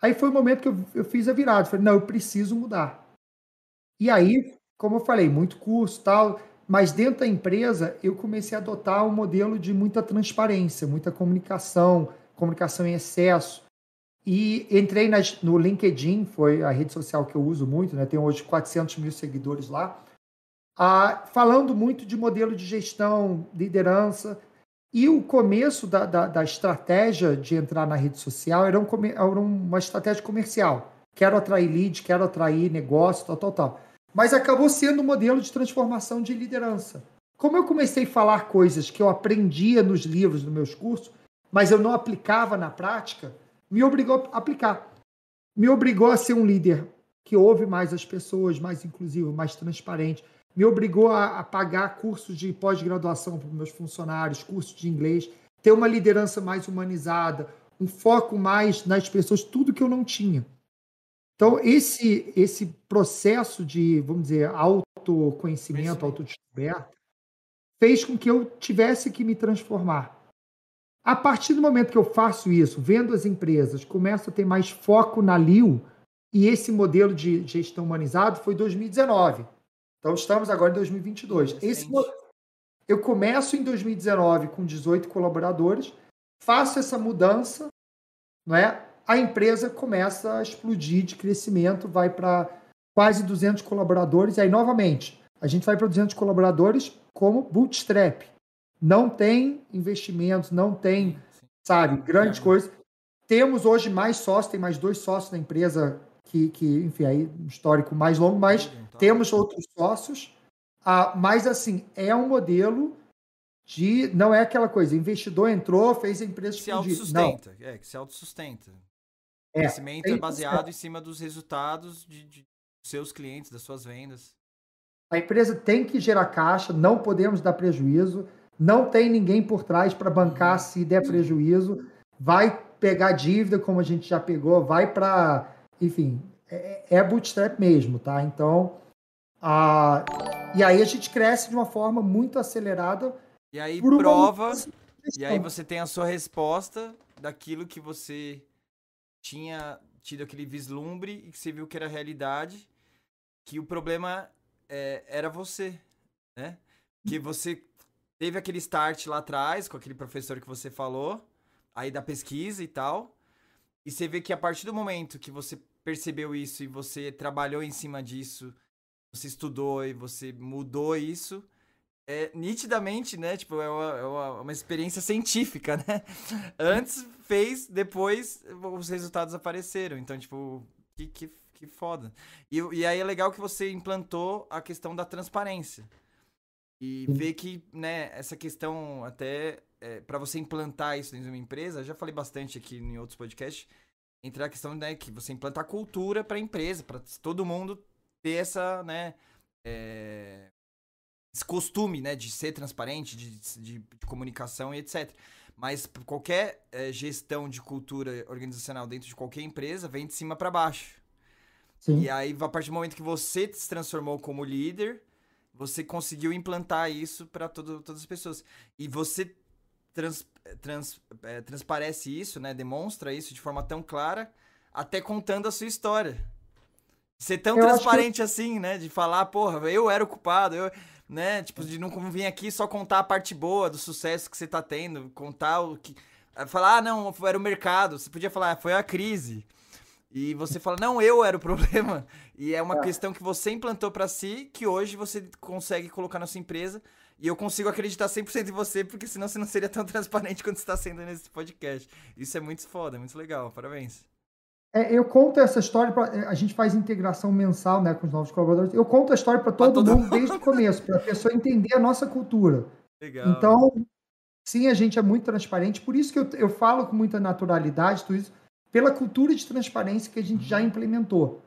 Aí foi o momento que eu, eu fiz a virada. Falei, não, eu preciso mudar. E aí, como eu falei, muito curso tal, mas dentro da empresa eu comecei a adotar um modelo de muita transparência, muita comunicação, comunicação em excesso. E entrei nas, no LinkedIn, foi a rede social que eu uso muito, né? tenho hoje 400 mil seguidores lá ah, falando muito de modelo de gestão, liderança. E o começo da, da, da estratégia de entrar na rede social era, um, era uma estratégia comercial. Quero atrair lead, quero atrair negócio, tal, tal, tal. Mas acabou sendo um modelo de transformação de liderança. Como eu comecei a falar coisas que eu aprendia nos livros, nos meus cursos, mas eu não aplicava na prática, me obrigou a aplicar. Me obrigou a ser um líder que ouve mais as pessoas, mais inclusivo, mais transparente, me obrigou a, a pagar cursos de pós-graduação para meus funcionários, cursos de inglês, ter uma liderança mais humanizada, um foco mais nas pessoas, tudo que eu não tinha. Então, esse, esse processo de, vamos dizer, autoconhecimento, autodescoberta, fez com que eu tivesse que me transformar. A partir do momento que eu faço isso, vendo as empresas, começo a ter mais foco na LIO, e esse modelo de gestão humanizado foi 2019. Então estamos agora em 2022. Esse, eu começo em 2019 com 18 colaboradores, faço essa mudança, não é? A empresa começa a explodir de crescimento, vai para quase 200 colaboradores, e aí novamente, a gente vai para 200 colaboradores como bootstrap. Não tem investimentos, não tem, sabe, grandes coisas. Temos hoje mais sócios, tem mais dois sócios na empresa que, que enfim, aí um histórico mais longo, mas então. temos outros sócios. Ah, mas, assim, é um modelo de. Não é aquela coisa, investidor entrou, fez a empresa se autossustenta. Não. É, que se autossustenta. É, o crescimento é baseado em cima dos resultados de, de seus clientes, das suas vendas. A empresa tem que gerar caixa, não podemos dar prejuízo, não tem ninguém por trás para bancar uhum. se der prejuízo, vai pegar dívida, como a gente já pegou, vai para enfim, é, é bootstrap mesmo, tá? Então, a, e aí a gente cresce de uma forma muito acelerada. E aí prova, e aí você tem a sua resposta daquilo que você tinha tido aquele vislumbre e que você viu que era realidade, que o problema é, era você, né? Que você teve aquele start lá atrás com aquele professor que você falou, aí da pesquisa e tal, e você vê que a partir do momento que você percebeu isso e você trabalhou em cima disso, você estudou e você mudou isso, é, nitidamente, né? Tipo, é uma, é uma, uma, experiência científica, né? Antes fez, depois os resultados apareceram. Então, tipo, que, que, que foda. E, e aí é legal que você implantou a questão da transparência. E ver que, né, essa questão até é, para você implantar isso dentro de uma empresa, já falei bastante aqui em outros podcasts, entre a questão né, que você implanta a cultura para a empresa, para todo mundo ter essa, né, é, esse costume, né, de ser transparente, de, de, de comunicação e etc. Mas qualquer é, gestão de cultura organizacional dentro de qualquer empresa vem de cima para baixo. Sim. E aí, a partir do momento que você se transformou como líder, você conseguiu implantar isso para todas as pessoas. E você trans, trans, é, transparece isso, né? Demonstra isso de forma tão clara, até contando a sua história. Ser tão eu transparente que... assim, né? De falar, porra, eu era o culpado, eu, né? Tipo, de não vir aqui só contar a parte boa do sucesso que você tá tendo, contar o que. Falar, ah, não, era o mercado. Você podia falar, ah, foi a crise. E você fala, não, eu era o problema. E é uma é. questão que você implantou para si, que hoje você consegue colocar na sua empresa e eu consigo acreditar 100% em você, porque senão você não seria tão transparente quanto está sendo nesse podcast. Isso é muito foda, é muito legal. Parabéns. É, eu conto essa história, pra, é, a gente faz integração mensal né, com os novos colaboradores. Eu conto a história para todo, todo, mundo desde o começo, para a pessoa entender a nossa cultura. Legal. Então, sim, a gente é muito transparente, por isso que eu, eu falo com muita naturalidade tudo isso, pela cultura de transparência que a gente já uhum. implementou.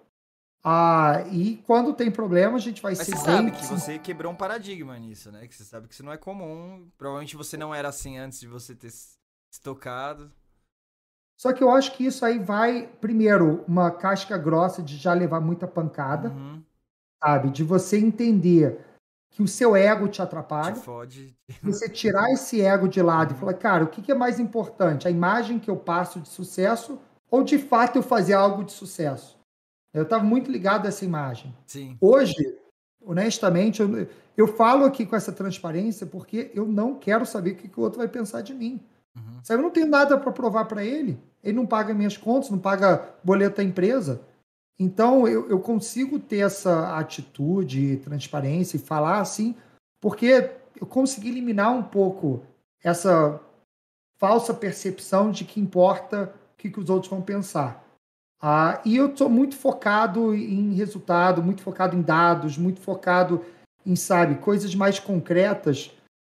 Ah, e quando tem problema, a gente vai Mas ser você sabe que você quebrou um paradigma nisso, né? Que você sabe que isso não é comum. Provavelmente você não era assim antes de você ter se tocado. Só que eu acho que isso aí vai, primeiro, uma casca grossa de já levar muita pancada, uhum. sabe? De você entender que o seu ego te atrapalha. Te fode. Você tirar esse ego de lado uhum. e falar, cara, o que é mais importante? A imagem que eu passo de sucesso ou de fato eu fazer algo de sucesso? Eu estava muito ligado a essa imagem. Sim. Hoje, honestamente, eu, eu falo aqui com essa transparência porque eu não quero saber o que, que o outro vai pensar de mim. Uhum. Sabe, eu não tenho nada para provar para ele. Ele não paga minhas contas, não paga boleto da empresa. Então, eu, eu consigo ter essa atitude, transparência e falar assim, porque eu consegui eliminar um pouco essa falsa percepção de que importa o que, que os outros vão pensar. Ah, e eu estou muito focado em resultado, muito focado em dados, muito focado em, sabe, coisas mais concretas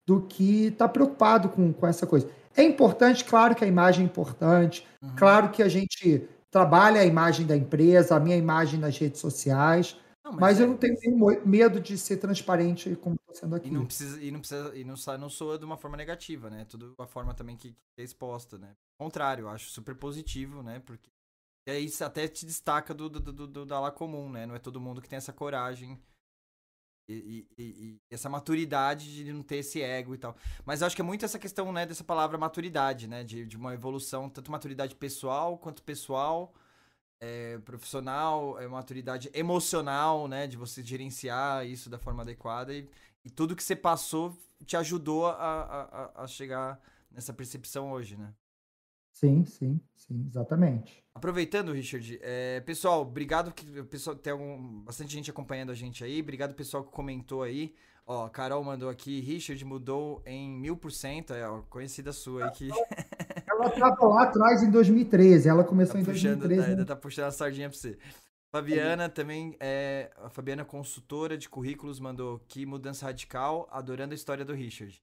do que estar tá preocupado com, com essa coisa. É importante, claro que a imagem é importante, uhum. claro que a gente trabalha a imagem da empresa, a minha imagem nas redes sociais, não, mas, mas é, eu não tenho nenhum medo de ser transparente como estou sendo aqui. E não precisa e não precisa e não, não soa de uma forma negativa, né? Tudo uma forma também que, que é exposta, né? Ao contrário, eu acho super positivo, né? Porque e aí isso até te destaca do, do, do, do, da lá comum, né? Não é todo mundo que tem essa coragem e, e, e, essa maturidade de não ter esse ego e tal. Mas eu acho que é muito essa questão, né, dessa palavra maturidade, né? De, de uma evolução, tanto maturidade pessoal quanto pessoal, é, profissional, é, maturidade emocional, né? De você gerenciar isso da forma adequada. E, e tudo que você passou te ajudou a, a, a chegar nessa percepção hoje, né? Sim, sim, sim, exatamente. Aproveitando, Richard, é, pessoal, obrigado que pessoal tem bastante gente acompanhando a gente aí. Obrigado pessoal que comentou aí. Ó, Carol mandou aqui, Richard mudou em mil por cento, é ó, conhecida sua aí que. Ela estava lá atrás em 2013, ela começou tá em puxando, 2013. Tá, né? Ainda tá puxando a sardinha pra você. Fabiana também, é, a Fabiana consultora de currículos mandou que mudança radical, adorando a história do Richard.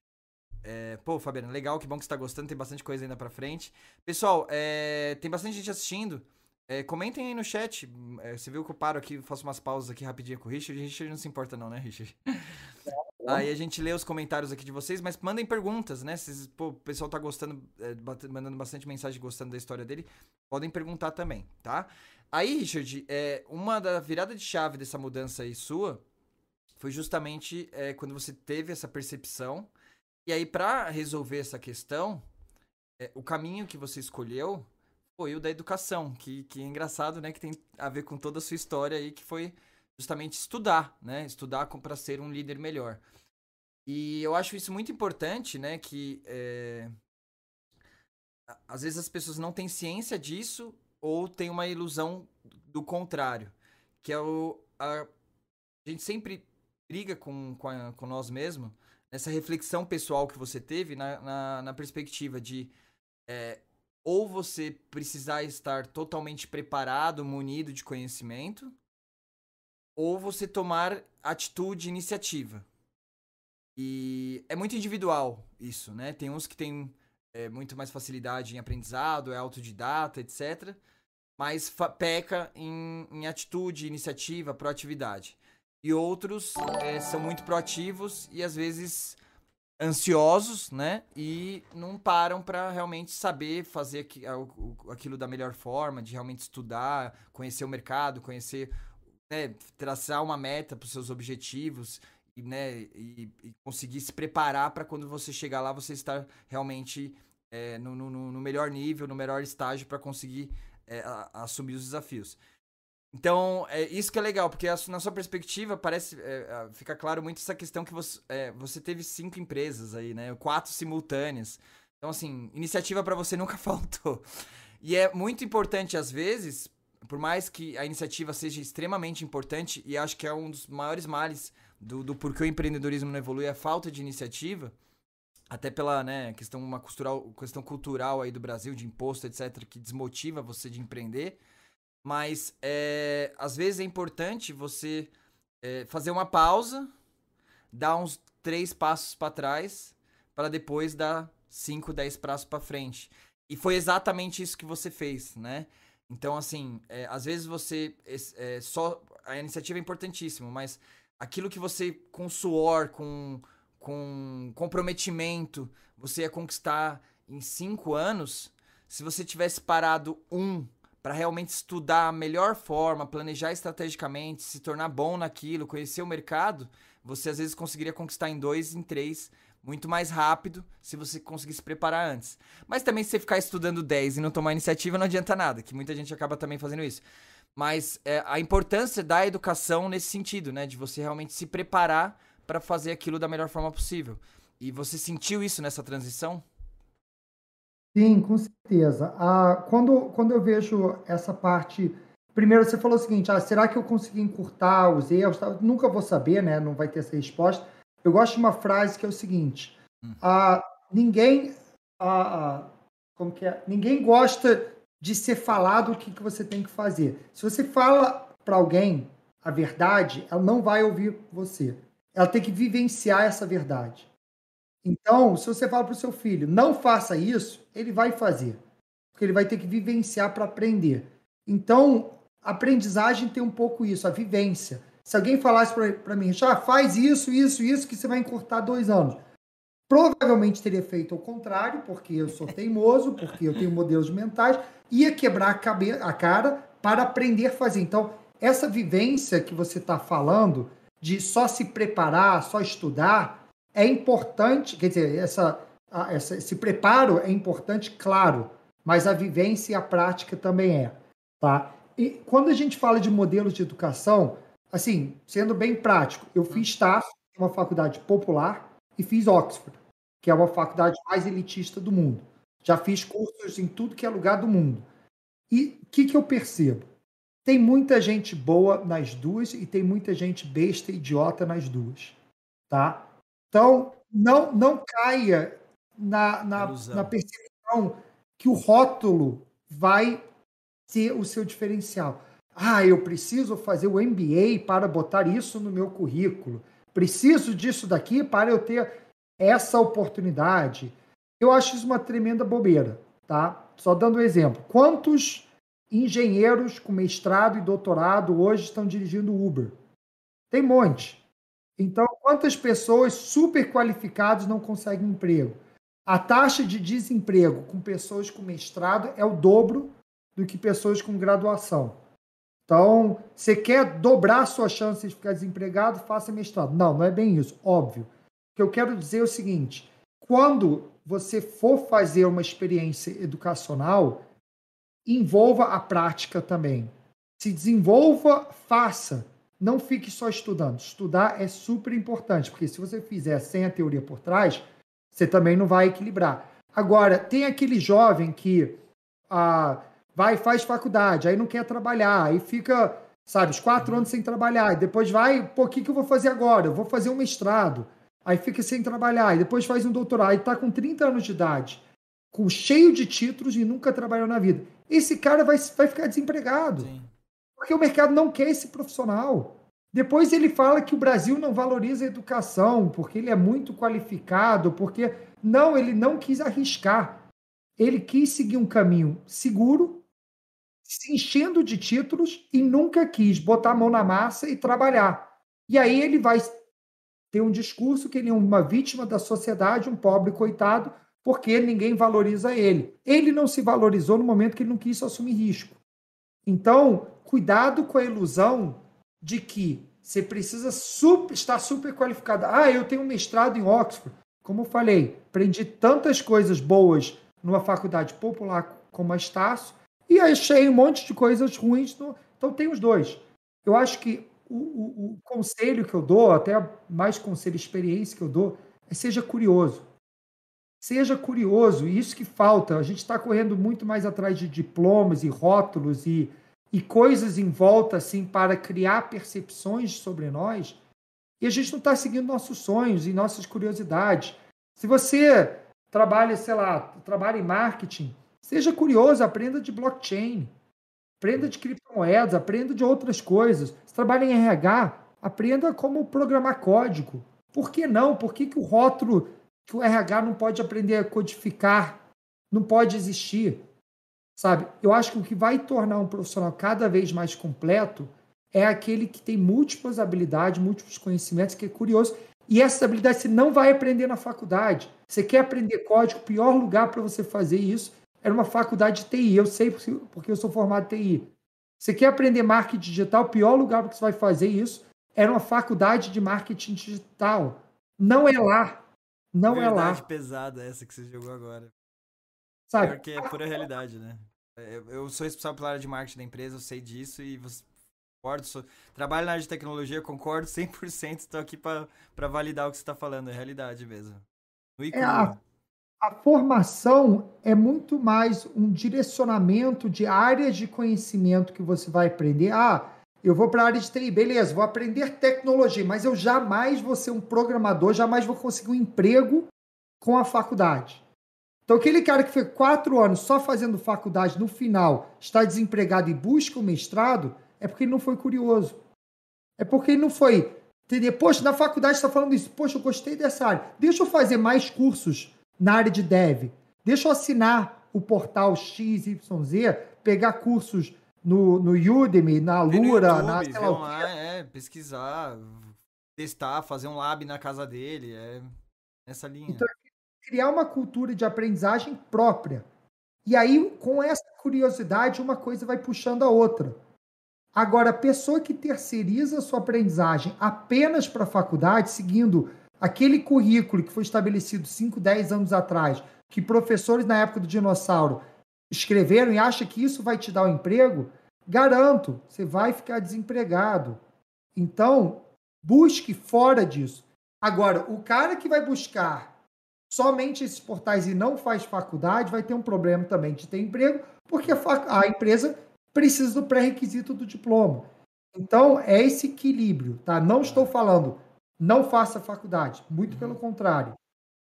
É, pô, Fabiano, legal, que bom que você tá gostando, tem bastante coisa ainda pra frente. Pessoal, é, tem bastante gente assistindo. É, comentem aí no chat. É, você viu que eu paro aqui, faço umas pausas aqui rapidinho com o Richard. O Richard não se importa, não, né, Richard? aí a gente lê os comentários aqui de vocês, mas mandem perguntas, né? Se pô, o pessoal tá gostando, é, mandando bastante mensagem gostando da história dele, podem perguntar também, tá? Aí, Richard, é, uma da virada de chave dessa mudança aí sua foi justamente é, quando você teve essa percepção e aí, para resolver essa questão, é, o caminho que você escolheu foi o da educação, que, que é engraçado, né? Que tem a ver com toda a sua história aí, que foi justamente estudar, né? Estudar para ser um líder melhor. E eu acho isso muito importante, né? Que é... às vezes as pessoas não têm ciência disso ou tem uma ilusão do contrário, que é o a, a gente sempre briga com, com, a, com nós mesmos nessa reflexão pessoal que você teve na, na, na perspectiva de é, ou você precisar estar totalmente preparado, munido de conhecimento, ou você tomar atitude, iniciativa. E é muito individual isso, né? Tem uns que têm é, muito mais facilidade em aprendizado, é autodidata, etc. Mas peca em, em atitude, iniciativa, proatividade e outros é, são muito proativos e às vezes ansiosos, né? E não param para realmente saber fazer aquilo da melhor forma, de realmente estudar, conhecer o mercado, conhecer, né, traçar uma meta para os seus objetivos e, né, e, e conseguir se preparar para quando você chegar lá você estar realmente é, no, no, no, melhor nível, no melhor estágio para conseguir é, assumir os desafios. Então, é isso que é legal, porque na sua perspectiva parece é, fica claro muito essa questão que você, é, você teve cinco empresas aí, né? Quatro simultâneas. Então, assim, iniciativa para você nunca faltou. E é muito importante, às vezes, por mais que a iniciativa seja extremamente importante, e acho que é um dos maiores males do, do porquê o empreendedorismo não evolui, é a falta de iniciativa, até pela né, questão, uma cultural, questão cultural aí do Brasil, de imposto, etc., que desmotiva você de empreender. Mas é, às vezes é importante você é, fazer uma pausa, dar uns três passos para trás, para depois dar 5, 10 passos para frente. E foi exatamente isso que você fez, né? Então, assim, é, às vezes você. É, só A iniciativa é importantíssima, mas aquilo que você, com suor, com, com comprometimento, você ia conquistar em cinco anos, se você tivesse parado um para realmente estudar a melhor forma, planejar estrategicamente, se tornar bom naquilo, conhecer o mercado, você às vezes conseguiria conquistar em dois, em três, muito mais rápido se você conseguir se preparar antes. Mas também se você ficar estudando 10 e não tomar iniciativa não adianta nada, que muita gente acaba também fazendo isso. Mas é, a importância da educação nesse sentido, né, de você realmente se preparar para fazer aquilo da melhor forma possível. E você sentiu isso nessa transição? Sim, com certeza. Ah, quando, quando eu vejo essa parte. Primeiro, você falou o seguinte: ah, será que eu consegui encurtar os erros? Nunca vou saber, né? Não vai ter essa resposta. Eu gosto de uma frase que é o seguinte: hum. ah, ninguém. Ah, ah, como que é? Ninguém gosta de ser falado o que, que você tem que fazer. Se você fala para alguém a verdade, ela não vai ouvir você. Ela tem que vivenciar essa verdade. Então, se você fala para o seu filho, não faça isso, ele vai fazer. Porque ele vai ter que vivenciar para aprender. Então, aprendizagem tem um pouco isso, a vivência. Se alguém falasse para mim, já faz isso, isso, isso, que você vai encurtar dois anos. Provavelmente teria feito o contrário, porque eu sou teimoso, porque eu tenho modelos mentais, ia quebrar a, cabe a cara para aprender a fazer. Então, essa vivência que você está falando, de só se preparar, só estudar, é importante, quer dizer, essa, essa, esse preparo é importante, claro, mas a vivência e a prática também é. Tá? E quando a gente fala de modelos de educação, assim, sendo bem prático, eu fiz TAF, é uma faculdade popular, e fiz Oxford, que é uma faculdade mais elitista do mundo. Já fiz cursos em tudo que é lugar do mundo. E o que, que eu percebo? Tem muita gente boa nas duas e tem muita gente besta e idiota nas duas. Tá? Então, não, não caia na, na, na percepção que o rótulo vai ser o seu diferencial. Ah, eu preciso fazer o MBA para botar isso no meu currículo. Preciso disso daqui para eu ter essa oportunidade. Eu acho isso uma tremenda bobeira, tá? Só dando um exemplo. Quantos engenheiros com mestrado e doutorado hoje estão dirigindo Uber? Tem um monte. Então, quantas pessoas super qualificadas não conseguem emprego? A taxa de desemprego com pessoas com mestrado é o dobro do que pessoas com graduação. Então, você quer dobrar sua chance de ficar desempregado, faça mestrado. Não, não é bem isso, óbvio. O que eu quero dizer é o seguinte: quando você for fazer uma experiência educacional, envolva a prática também. Se desenvolva, faça. Não fique só estudando. Estudar é super importante, porque se você fizer sem a teoria por trás, você também não vai equilibrar. Agora, tem aquele jovem que ah, vai faz faculdade, aí não quer trabalhar, aí fica, sabe, os quatro anos sem trabalhar, e depois vai, pô, o que, que eu vou fazer agora? Eu vou fazer um mestrado. Aí fica sem trabalhar, e depois faz um doutorado, e está com 30 anos de idade, com cheio de títulos e nunca trabalhou na vida. Esse cara vai, vai ficar desempregado. Sim. Porque o mercado não quer esse profissional. Depois ele fala que o Brasil não valoriza a educação, porque ele é muito qualificado, porque. Não, ele não quis arriscar. Ele quis seguir um caminho seguro, se enchendo de títulos e nunca quis botar a mão na massa e trabalhar. E aí ele vai ter um discurso que ele é uma vítima da sociedade, um pobre coitado, porque ninguém valoriza ele. Ele não se valorizou no momento que ele não quis assumir risco. Então, cuidado com a ilusão de que você precisa super, estar super qualificado. Ah, eu tenho um mestrado em Oxford. Como eu falei, aprendi tantas coisas boas numa faculdade popular como a Estácio e achei um monte de coisas ruins. No... Então, tem os dois. Eu acho que o, o, o conselho que eu dou, até mais conselho experiência que eu dou, é seja curioso. Seja curioso, isso que falta. A gente está correndo muito mais atrás de diplomas e rótulos e e coisas em volta assim para criar percepções sobre nós, e a gente não está seguindo nossos sonhos e nossas curiosidades. Se você trabalha, sei lá, trabalha em marketing, seja curioso, aprenda de blockchain, aprenda de criptomoedas, aprenda de outras coisas. Se trabalha em RH, aprenda como programar código. Por que não? Por que, que o rótulo que o RH não pode aprender a codificar, não pode existir. Sabe? Eu acho que o que vai tornar um profissional cada vez mais completo é aquele que tem múltiplas habilidades, múltiplos conhecimentos, que é curioso. E essas habilidades você não vai aprender na faculdade. Você quer aprender código, o pior lugar para você fazer isso era uma faculdade de TI. Eu sei porque eu sou formado em TI. Você quer aprender marketing digital, o pior lugar para você vai fazer isso era uma faculdade de marketing digital. Não é lá. Não é lá. pesada essa que você jogou agora. Sabe? Porque é pura realidade, né? É, eu sou responsável pela área de marketing da empresa, eu sei disso e você, concordo. Sou, trabalho na área de tecnologia, concordo 100%. Estou aqui para validar o que você está falando, é realidade mesmo. É, a, a formação é muito mais um direcionamento de áreas de conhecimento que você vai aprender. Ah, eu vou para a área de TI, beleza, vou aprender tecnologia, mas eu jamais vou ser um programador, jamais vou conseguir um emprego com a faculdade. Então, aquele cara que foi quatro anos só fazendo faculdade, no final está desempregado e busca o um mestrado, é porque ele não foi curioso. É porque ele não foi. Entendeu? Poxa, na faculdade está falando isso. Poxa, eu gostei dessa área. Deixa eu fazer mais cursos na área de dev. Deixa eu assinar o portal XYZ, pegar cursos no, no Udemy, na Lura, YouTube, na sei lá, é, pesquisar, testar, fazer um lab na casa dele, é nessa linha. Então, criar uma cultura de aprendizagem própria. E aí, com essa curiosidade, uma coisa vai puxando a outra. Agora, a pessoa que terceiriza a sua aprendizagem apenas para a faculdade, seguindo aquele currículo que foi estabelecido 5, 10 anos atrás, que professores na época do dinossauro escreveram e acha que isso vai te dar um emprego, garanto, você vai ficar desempregado. Então, busque fora disso. Agora, o cara que vai buscar somente esses portais e não faz faculdade vai ter um problema também de ter emprego, porque a, a empresa precisa do pré-requisito do diploma. Então, é esse equilíbrio, tá? Não estou falando não faça faculdade, muito pelo contrário.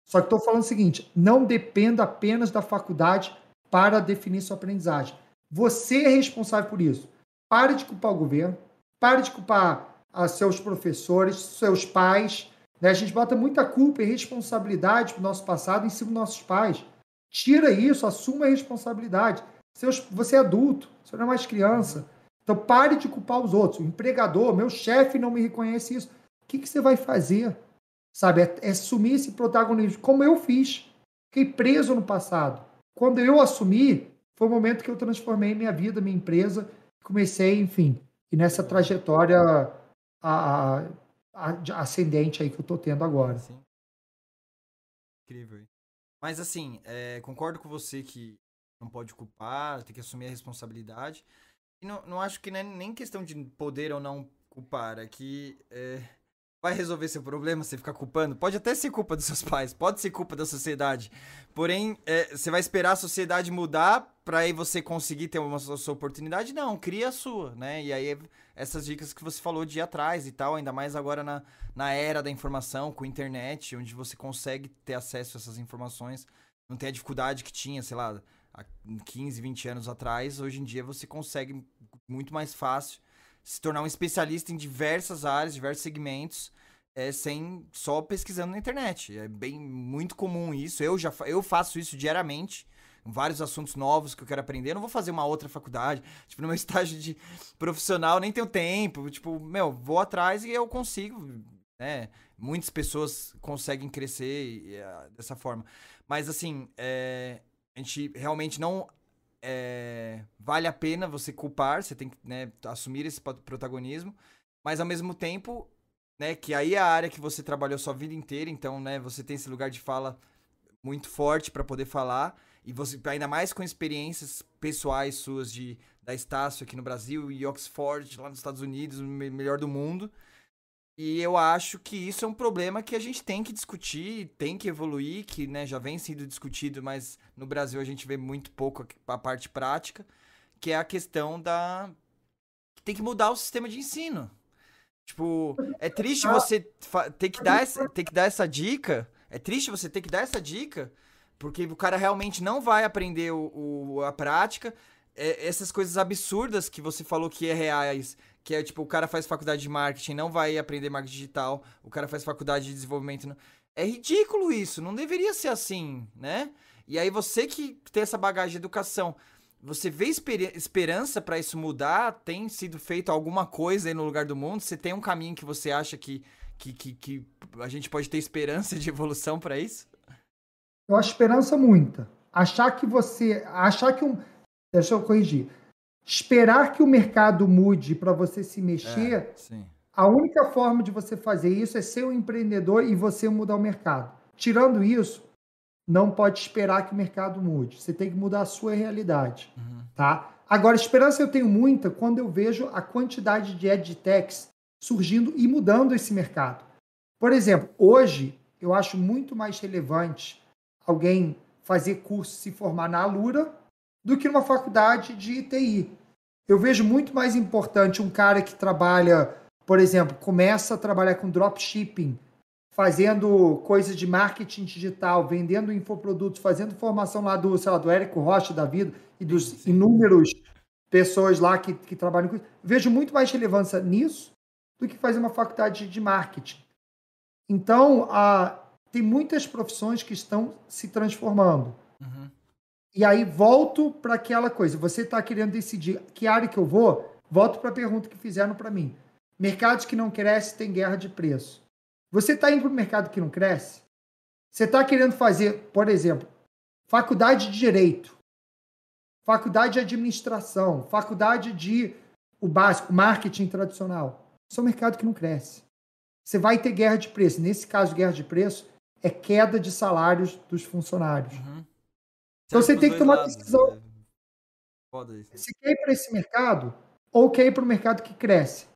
Só que estou falando o seguinte: não dependa apenas da faculdade para definir sua aprendizagem. Você é responsável por isso. Pare de culpar o governo, pare de culpar a seus professores, seus pais. Né? A gente bota muita culpa e responsabilidade do nosso passado em cima dos nossos pais. Tira isso, assuma a responsabilidade. Seus, você é adulto, você não é mais criança. Então pare de culpar os outros. O empregador, meu chefe não me reconhece isso. O que, que você vai fazer? Sabe, é, é assumir esse protagonismo, como eu fiz. Fiquei preso no passado. Quando eu assumi, foi o momento que eu transformei minha vida, minha empresa, comecei, enfim, e nessa trajetória a, a, a, ascendente aí que eu estou tendo agora. Sim. Incrível. Mas assim, é, concordo com você que não pode culpar, tem que assumir a responsabilidade. E não, não acho que não é nem questão de poder ou não culpar, é que é, vai resolver seu problema você ficar culpando. Pode até ser culpa dos seus pais, pode ser culpa da sociedade. Porém, é, você vai esperar a sociedade mudar para aí você conseguir ter uma sua oportunidade? Não, cria a sua, né? E aí essas dicas que você falou de ir atrás e tal, ainda mais agora na, na era da informação, com internet, onde você consegue ter acesso a essas informações, não tem a dificuldade que tinha, sei lá, há 15, 20 anos atrás, hoje em dia você consegue muito mais fácil se tornar um especialista em diversas áreas, diversos segmentos, é, sem só pesquisando na internet. É bem muito comum isso. Eu já eu faço isso diariamente. Vários assuntos novos que eu quero aprender. Eu não vou fazer uma outra faculdade. Tipo, no meu estágio de profissional, nem tenho tempo. Tipo, meu, vou atrás e eu consigo. Né? Muitas pessoas conseguem crescer uh, dessa forma. Mas, assim, é, a gente realmente não é, vale a pena você culpar, você tem que né, assumir esse protagonismo, mas ao mesmo tempo, né, que aí é a área que você trabalhou sua vida inteira, então, né, você tem esse lugar de fala muito forte para poder falar e você ainda mais com experiências pessoais suas de da Estácio aqui no Brasil e Oxford lá nos Estados Unidos, o melhor do mundo. E eu acho que isso é um problema que a gente tem que discutir, tem que evoluir, que né, já vem sendo discutido, mas no Brasil a gente vê muito pouco a parte prática, que é a questão da. Tem que mudar o sistema de ensino. Tipo, é triste você ter que, dar essa, ter que dar essa dica. É triste você ter que dar essa dica, porque o cara realmente não vai aprender o, o a prática. É, essas coisas absurdas que você falou que é reais que é tipo, o cara faz faculdade de marketing, não vai aprender marketing digital, o cara faz faculdade de desenvolvimento. Não... é ridículo isso, não deveria ser assim, né? E aí você que tem essa bagagem de educação, você vê esper esperança para isso mudar? Tem sido feito alguma coisa aí no lugar do mundo? Você tem um caminho que você acha que, que, que, que a gente pode ter esperança de evolução para isso? Eu acho esperança muita. Achar que você. Achar que um. Deixa eu corrigir. Esperar que o mercado mude para você se mexer. É, a única forma de você fazer isso é ser um empreendedor e você mudar o mercado. Tirando isso, não pode esperar que o mercado mude. Você tem que mudar a sua realidade, uhum. tá? Agora, esperança eu tenho muita quando eu vejo a quantidade de edtechs surgindo e mudando esse mercado. Por exemplo, hoje eu acho muito mais relevante alguém fazer curso, se formar na Alura, do que numa faculdade de TI. Eu vejo muito mais importante um cara que trabalha, por exemplo, começa a trabalhar com dropshipping, fazendo coisas de marketing digital, vendendo infoprodutos, fazendo formação lá do, sei lá, do Érico Rocha da vida e dos sim, sim. inúmeros pessoas lá que, que trabalham com isso. Vejo muito mais relevância nisso do que fazer uma faculdade de marketing. Então, a, tem muitas profissões que estão se transformando. Uhum. E aí volto para aquela coisa. Você está querendo decidir que área que eu vou? Volto para a pergunta que fizeram para mim. Mercados que não crescem têm guerra de preço. Você está indo para o mercado que não cresce? Você está querendo fazer, por exemplo, faculdade de direito, faculdade de administração, faculdade de o básico, marketing tradicional. Isso é um mercado que não cresce. Você vai ter guerra de preço. Nesse caso, guerra de preço é queda de salários dos funcionários. Uhum. Então você tem que tomar lados, decisão. Né? Você quer ir para esse mercado ou quer ir para o mercado que cresce?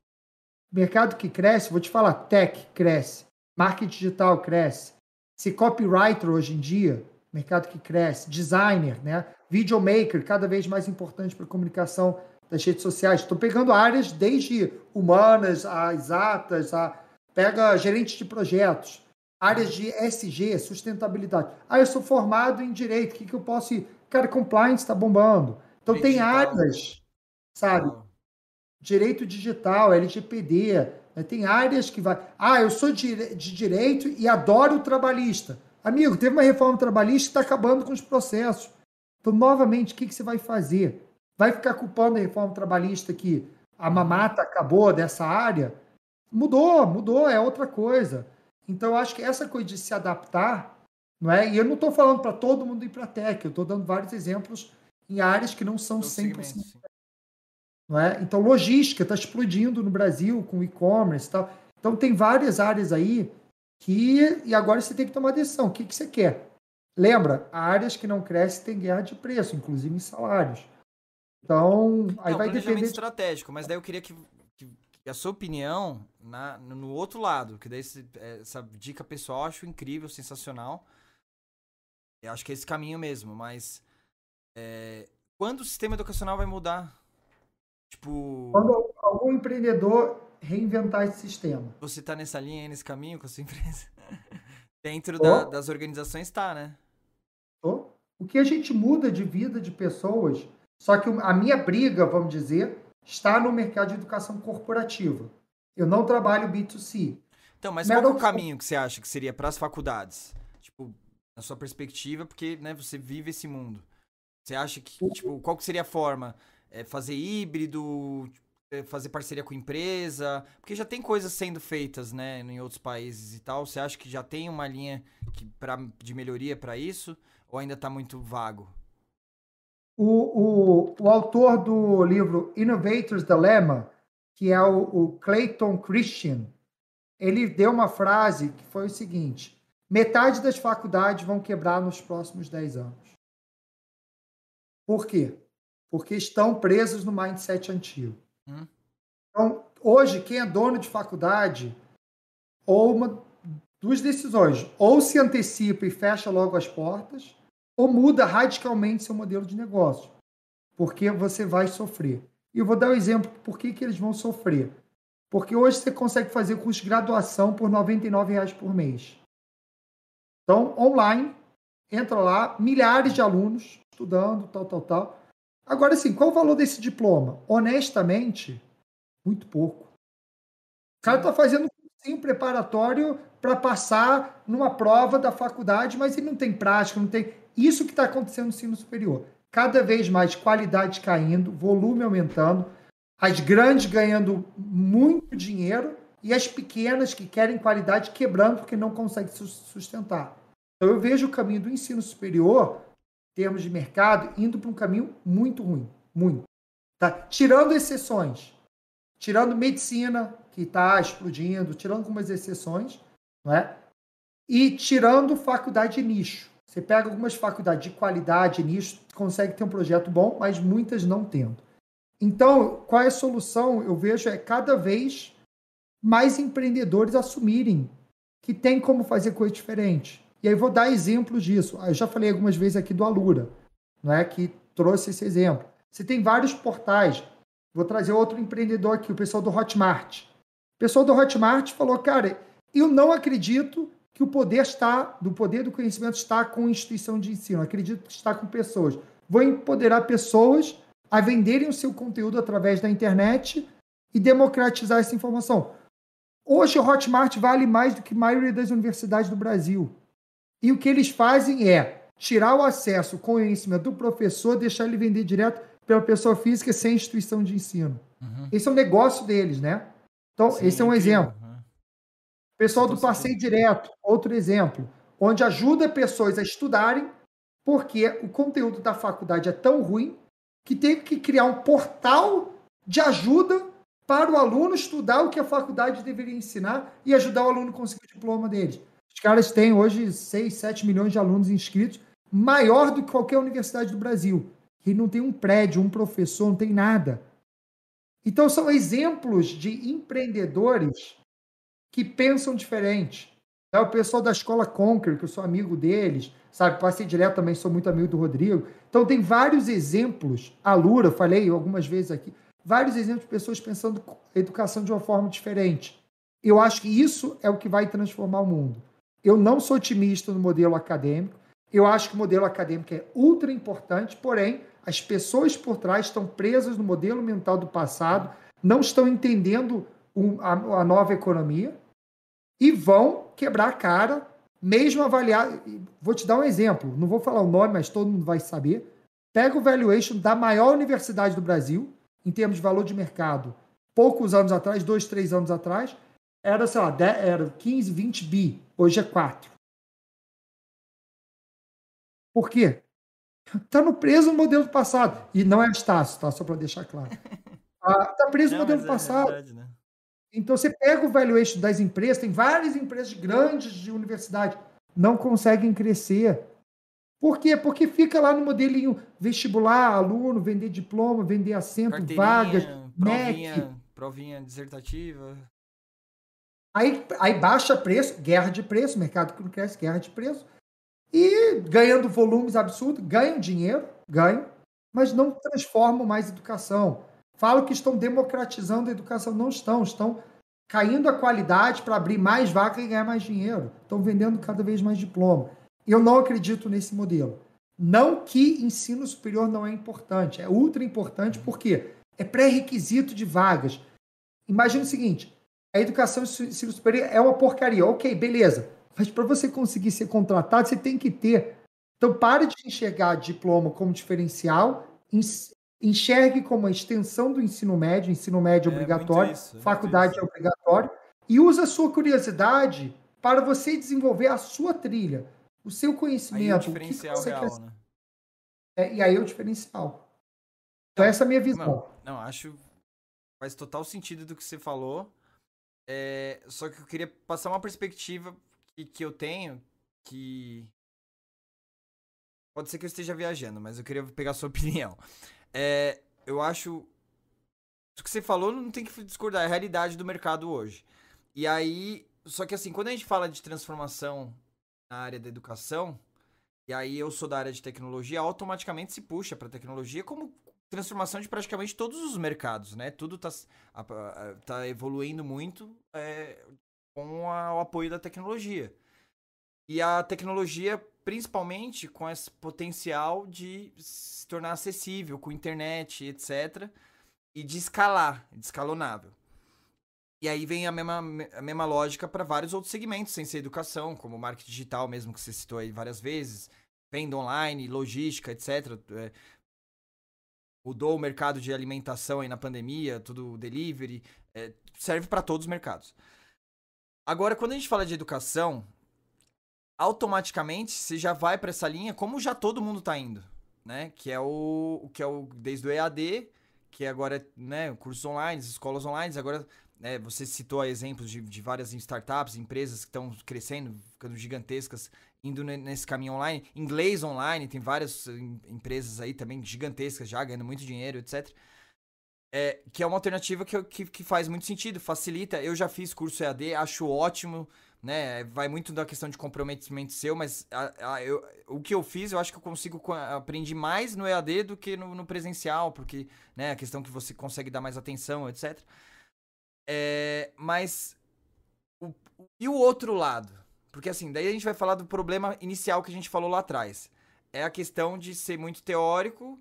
Mercado que cresce, vou te falar, tech cresce, marketing digital cresce. Se copywriter hoje em dia, mercado que cresce, designer, né? Videomaker, cada vez mais importante para a comunicação das redes sociais. Estou pegando áreas desde humanas, a exatas, a pega gerente de projetos, áreas de SG, sustentabilidade. Ah, eu sou formado em direito, o que, que eu posso ir? Cara, compliance está bombando. Então digital. tem áreas, sabe? Direito digital, LGPD? Tem áreas que vai. Ah, eu sou de, de direito e adoro o trabalhista. Amigo, teve uma reforma trabalhista que está acabando com os processos. Então, novamente, o que, que você vai fazer? Vai ficar culpando a reforma trabalhista que a mamata acabou dessa área? Mudou, mudou, é outra coisa. Então, eu acho que essa coisa de se adaptar, não é? E eu não estou falando para todo mundo ir para a tech, eu estou dando vários exemplos em áreas que não são 100%. Não é? Então, logística está explodindo no Brasil com e-commerce e tal. Então, tem várias áreas aí que. E agora você tem que tomar decisão. O que, que você quer? Lembra, áreas que não crescem têm guerra de preço, inclusive em salários. Então, aí não, vai depender. estratégico, mas daí eu queria que a sua opinião na, no outro lado, que daí essa dica pessoal eu acho incrível, sensacional. Eu acho que é esse caminho mesmo, mas é, quando o sistema educacional vai mudar? Tipo. Quando algum empreendedor reinventar esse sistema. Você tá nessa linha aí, nesse caminho com a sua empresa? Dentro oh. da, das organizações tá, né? Oh. O que a gente muda de vida de pessoas, só que a minha briga, vamos dizer, está no mercado de educação corporativa. Eu não trabalho B2C. Então, mas qual é o caminho que você acha que seria para as faculdades? Tipo, na sua perspectiva, porque né, você vive esse mundo. Você acha que, tipo, qual que seria a forma? É fazer híbrido, é fazer parceria com empresa? Porque já tem coisas sendo feitas, né, em outros países e tal. Você acha que já tem uma linha que, pra, de melhoria para isso? Ou ainda está muito vago? O, o, o autor do livro Innovator's Dilemma, que é o, o Clayton Christian, ele deu uma frase que foi o seguinte: metade das faculdades vão quebrar nos próximos 10 anos. Por quê? Porque estão presos no mindset antigo. Hum. Então, hoje, quem é dono de faculdade, ou uma, duas decisões: ou se antecipa e fecha logo as portas, ou muda radicalmente seu modelo de negócio, porque você vai sofrer. E eu vou dar um exemplo por que, que eles vão sofrer. Porque hoje você consegue fazer curso de graduação por R$ 99,00 por mês. Então, online, entra lá, milhares de alunos estudando, tal, tal, tal. Agora, assim, qual o valor desse diploma? Honestamente, muito pouco. O cara está fazendo sim preparatório para passar numa prova da faculdade, mas ele não tem prática, não tem. Isso que está acontecendo no ensino superior. Cada vez mais qualidade caindo, volume aumentando, as grandes ganhando muito dinheiro e as pequenas que querem qualidade quebrando porque não conseguem sustentar. Então eu vejo o caminho do ensino superior, termos de mercado, indo para um caminho muito ruim, muito. Tá? Tirando exceções, tirando medicina, que está explodindo, tirando algumas exceções, não é? e tirando faculdade de nicho. Você pega algumas faculdades de qualidade, nicho, consegue ter um projeto bom, mas muitas não tendo. Então, qual é a solução? Eu vejo é cada vez mais empreendedores assumirem que tem como fazer coisa diferente. E aí vou dar exemplos disso. Eu já falei algumas vezes aqui do Alura, não é que trouxe esse exemplo. Você tem vários portais. Vou trazer outro empreendedor aqui, o pessoal do Hotmart. O pessoal do Hotmart falou, cara, eu não acredito que o poder está, do poder do conhecimento está com instituição de ensino. Eu acredito que está com pessoas. Vou empoderar pessoas a venderem o seu conteúdo através da internet e democratizar essa informação. Hoje o Hotmart vale mais do que a maioria das universidades do Brasil. E o que eles fazem é tirar o acesso, o conhecimento do professor, deixar ele vender direto pela pessoa física sem instituição de ensino. Uhum. Esse é o um negócio deles, né? Então, Sim, esse é um exemplo. Uhum. Pessoal do Passeio Direto, outro exemplo, onde ajuda pessoas a estudarem, porque o conteúdo da faculdade é tão ruim que tem que criar um portal de ajuda para o aluno estudar o que a faculdade deveria ensinar e ajudar o aluno a conseguir o diploma dele. Os caras têm hoje 6, 7 milhões de alunos inscritos, maior do que qualquer universidade do Brasil. E não tem um prédio, um professor, não tem nada. Então são exemplos de empreendedores que pensam diferente. É o pessoal da escola Conquer, que eu sou amigo deles, sabe? Passei direto também, sou muito amigo do Rodrigo. Então tem vários exemplos. A Lura, falei algumas vezes aqui, vários exemplos de pessoas pensando educação de uma forma diferente. Eu acho que isso é o que vai transformar o mundo. Eu não sou otimista no modelo acadêmico. Eu acho que o modelo acadêmico é ultra importante, porém, as pessoas por trás estão presas no modelo mental do passado, não estão entendendo a, a nova economia e vão quebrar a cara, mesmo avaliar. Vou te dar um exemplo, não vou falar o nome, mas todo mundo vai saber. Pega o valuation da maior universidade do Brasil, em termos de valor de mercado, poucos anos atrás, dois, três anos atrás, era, sei lá, 10, era 15, 20 bi. Hoje é 4. Por quê? Está no preso no modelo passado. E não é Estácio, tá? Só para deixar claro. Está ah, preso no modelo é passado. Verdade, né? Então você pega o valuation das empresas, tem várias empresas grandes de universidade, não conseguem crescer. Por quê? Porque fica lá no modelinho vestibular, aluno, vender diploma, vender assento, vagas, provinha. Provinha dissertativa. Aí, aí baixa preço, guerra de preço, mercado que não cresce, guerra de preço. E ganhando volumes absurdos, ganham dinheiro, ganham, mas não transformam mais educação. Falam que estão democratizando a educação, não estão, estão caindo a qualidade para abrir mais vaca e ganhar mais dinheiro. Estão vendendo cada vez mais diploma. Eu não acredito nesse modelo. Não que ensino superior não é importante, é ultra importante porque é pré-requisito de vagas. Imagina o seguinte: a educação e ensino superior é uma porcaria. Ok, beleza. Mas para você conseguir ser contratado, você tem que ter. Então, pare de enxergar diploma como diferencial, enxergue como a extensão do ensino médio, ensino médio é, obrigatório, isso, é faculdade é obrigatório, e use a sua curiosidade para você desenvolver a sua trilha, o seu conhecimento. Aí é o diferencial o que real, quer... né? É, e aí é o diferencial. Então, essa é a minha visão. Não, não, acho faz total sentido do que você falou. É, só que eu queria passar uma perspectiva que, que eu tenho que. Pode ser que eu esteja viajando, mas eu queria pegar a sua opinião. É, eu acho. O que você falou não tem que discordar, é a realidade do mercado hoje. E aí. Só que assim, quando a gente fala de transformação na área da educação, e aí eu sou da área de tecnologia, automaticamente se puxa para tecnologia como transformação de praticamente todos os mercados, né? Tudo tá, tá evoluindo muito é, com a, o apoio da tecnologia. E a tecnologia, principalmente com esse potencial de se tornar acessível, com internet, etc. E de escalar, de escalonável. E aí vem a mesma, a mesma lógica para vários outros segmentos, sem ser educação, como marketing digital mesmo, que você citou aí várias vezes, venda online, logística, etc. É, mudou o mercado de alimentação aí na pandemia, tudo delivery, é, serve para todos os mercados. Agora, quando a gente fala de educação, automaticamente você já vai para essa linha, como já todo mundo está indo, né? Que é o que é o desde o EAD, que agora né, cursos online, escolas online, agora né, você citou exemplos de, de várias startups, empresas que estão crescendo, ficando gigantescas, indo nesse caminho online. Inglês online, tem várias empresas aí também gigantescas já, ganhando muito dinheiro, etc. É, que é uma alternativa que, que, que faz muito sentido, facilita. Eu já fiz curso EAD, acho ótimo, né? Vai muito da questão de comprometimento seu, mas a, a, eu, o que eu fiz, eu acho que eu consigo aprender mais no EAD do que no, no presencial, porque né, a questão que você consegue dar mais atenção, etc. É, mas. O, e o outro lado? Porque assim, daí a gente vai falar do problema inicial que a gente falou lá atrás. É a questão de ser muito teórico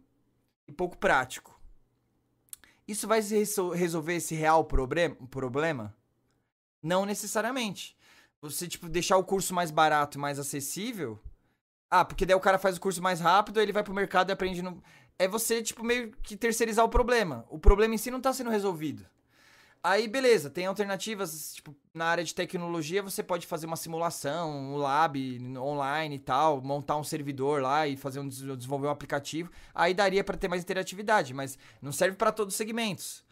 e pouco prático. Isso vai resolver esse real problema? Não necessariamente. Você, tipo, deixar o curso mais barato e mais acessível. Ah, porque daí o cara faz o curso mais rápido, ele vai pro mercado e aprende no. É você, tipo, meio que terceirizar o problema. O problema em si não tá sendo resolvido. Aí, beleza, tem alternativas, tipo, na área de tecnologia você pode fazer uma simulação, um lab online e tal, montar um servidor lá e fazer um desenvolver um aplicativo. Aí daria para ter mais interatividade, mas não serve para todos os segmentos.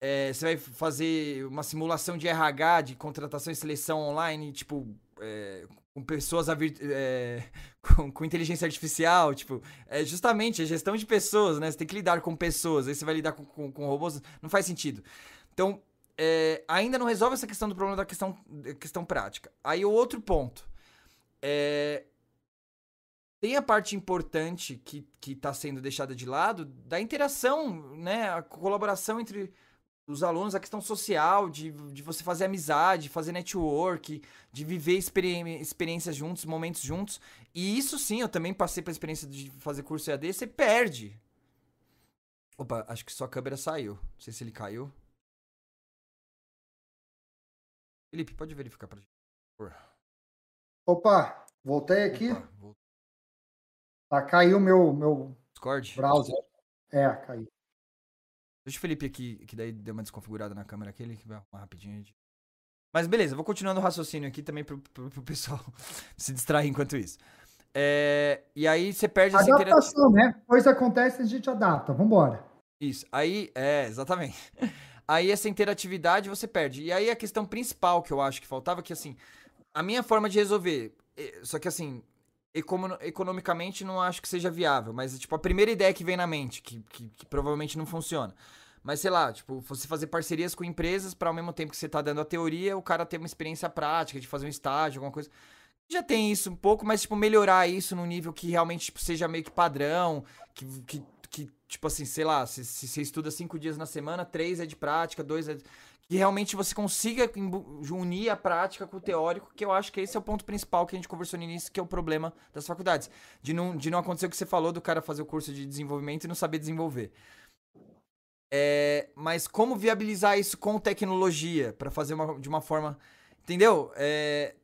É, você vai fazer uma simulação de RH, de contratação e seleção online, tipo, é, com pessoas é, com, com, inteligência artificial, tipo, é justamente a gestão de pessoas, né? Você tem que lidar com pessoas, aí você vai lidar com, com, com robôs, não faz sentido. Então, é, ainda não resolve essa questão do problema da questão, questão prática. Aí o outro ponto é, tem a parte importante que está sendo deixada de lado da interação, né? A colaboração entre os alunos, a questão social, de, de você fazer amizade, fazer network, de viver experi experiências juntos, momentos juntos. E isso sim, eu também passei pela experiência de fazer curso EAD, você perde. Opa, acho que sua câmera saiu. Não sei se ele caiu. Felipe, pode verificar pra gente. Por Opa, voltei aqui. Opa, Tá, caiu meu, meu Discord? browser. É, caiu. Deixa o Felipe aqui, que daí deu uma desconfigurada na câmera aqui, ele vai arrumar rapidinho. Mas beleza, vou continuando o raciocínio aqui também pro, pro, pro pessoal se distrair enquanto isso. É, e aí você perde essa Adaptação, né? Coisa acontece, a gente adapta. Vambora. Isso. Aí, é, exatamente. Aí essa interatividade você perde. E aí a questão principal que eu acho que faltava, que assim, a minha forma de resolver, só que assim, economicamente não acho que seja viável, mas tipo, a primeira ideia que vem na mente, que, que, que provavelmente não funciona. Mas sei lá, tipo, você fazer parcerias com empresas para ao mesmo tempo que você tá dando a teoria, o cara ter uma experiência prática, de fazer um estágio, alguma coisa. Já tem isso um pouco, mas tipo, melhorar isso no nível que realmente tipo, seja meio que padrão, que, que, que tipo assim, sei lá, se você estuda cinco dias na semana, três é de prática, dois é. De que realmente você consiga unir a prática com o teórico, que eu acho que esse é o ponto principal que a gente conversou no início, que é o problema das faculdades. De não, de não acontecer o que você falou do cara fazer o curso de desenvolvimento e não saber desenvolver. É, mas como viabilizar isso com tecnologia para fazer uma, de uma forma. Entendeu? É,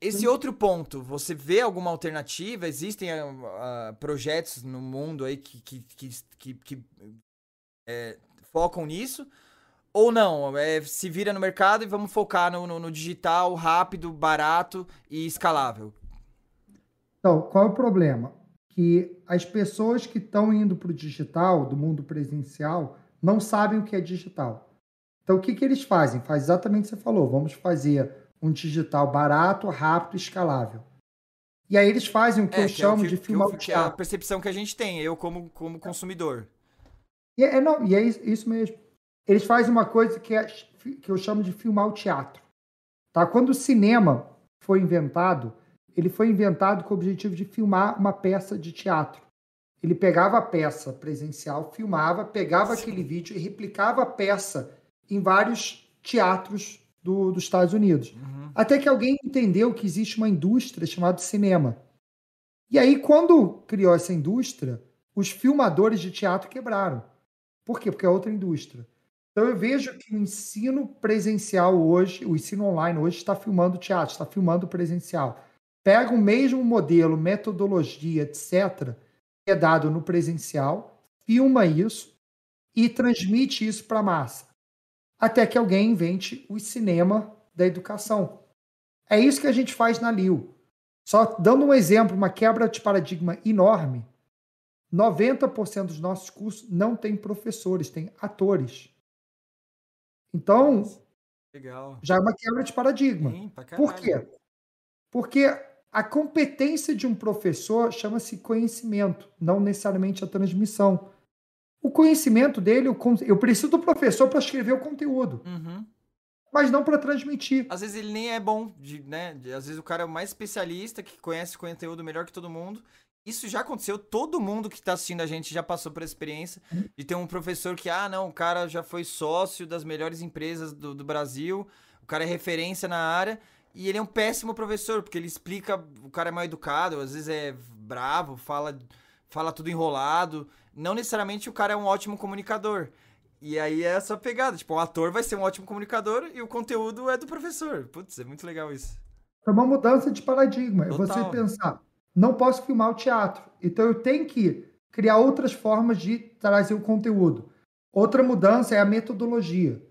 esse outro ponto, você vê alguma alternativa? Existem uh, projetos no mundo aí que, que, que, que, que é, focam nisso? Ou não, é, se vira no mercado e vamos focar no, no, no digital rápido, barato e escalável. Então, qual é o problema? Que as pessoas que estão indo para o digital, do mundo presencial, não sabem o que é digital. Então, o que, que eles fazem? Faz exatamente o que você falou. Vamos fazer um digital barato, rápido e escalável. E aí eles fazem o que é, eu que chamo é o que, de filmar que, que é a percepção que a gente tem, eu como, como consumidor. E é, não, e é isso mesmo eles fazem uma coisa que, é, que eu chamo de filmar o teatro. Tá? Quando o cinema foi inventado, ele foi inventado com o objetivo de filmar uma peça de teatro. Ele pegava a peça presencial, filmava, pegava Sim. aquele vídeo e replicava a peça em vários teatros do, dos Estados Unidos. Uhum. Até que alguém entendeu que existe uma indústria chamada cinema. E aí, quando criou essa indústria, os filmadores de teatro quebraram. Por quê? Porque é outra indústria. Então eu vejo que o ensino presencial hoje, o ensino online hoje está filmando teatro, está filmando presencial. Pega o mesmo modelo, metodologia, etc., que é dado no presencial, filma isso e transmite isso para a massa. Até que alguém invente o cinema da educação. É isso que a gente faz na LIU. Só dando um exemplo, uma quebra de paradigma enorme. 90% dos nossos cursos não tem professores, tem atores. Então, Legal. já é uma quebra de paradigma. Sim, Por quê? Porque a competência de um professor chama-se conhecimento, não necessariamente a transmissão. O conhecimento dele, eu preciso do professor para escrever o conteúdo. Uhum. Mas não para transmitir. Às vezes ele nem é bom, de, né? Às vezes o cara é o mais especialista, que conhece o conteúdo melhor que todo mundo. Isso já aconteceu, todo mundo que está assistindo a gente já passou por experiência de ter um professor que, ah, não, o cara já foi sócio das melhores empresas do, do Brasil, o cara é referência na área, e ele é um péssimo professor, porque ele explica, o cara é mal educado, às vezes é bravo, fala, fala tudo enrolado. Não necessariamente o cara é um ótimo comunicador. E aí é essa pegada, tipo, o ator vai ser um ótimo comunicador e o conteúdo é do professor. Putz, é muito legal isso. É uma mudança de paradigma. É você pensar, não posso filmar o teatro. Então eu tenho que criar outras formas de trazer o conteúdo. Outra mudança é a metodologia.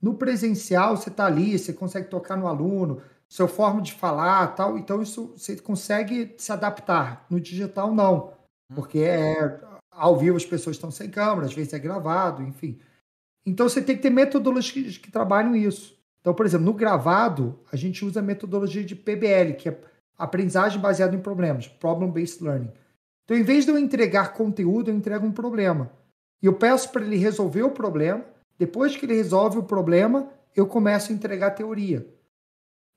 No presencial, você está ali, você consegue tocar no aluno, seu forma de falar, tal. Então isso você consegue se adaptar. No digital não, hum. porque é ao vivo as pessoas estão sem câmera, às vezes é gravado, enfim. Então você tem que ter metodologias que, que trabalham isso. Então, por exemplo, no gravado, a gente usa a metodologia de PBL, que é Aprendizagem baseada em problemas, Problem Based Learning. Então, em vez de eu entregar conteúdo, eu entrego um problema. E eu peço para ele resolver o problema. Depois que ele resolve o problema, eu começo a entregar teoria.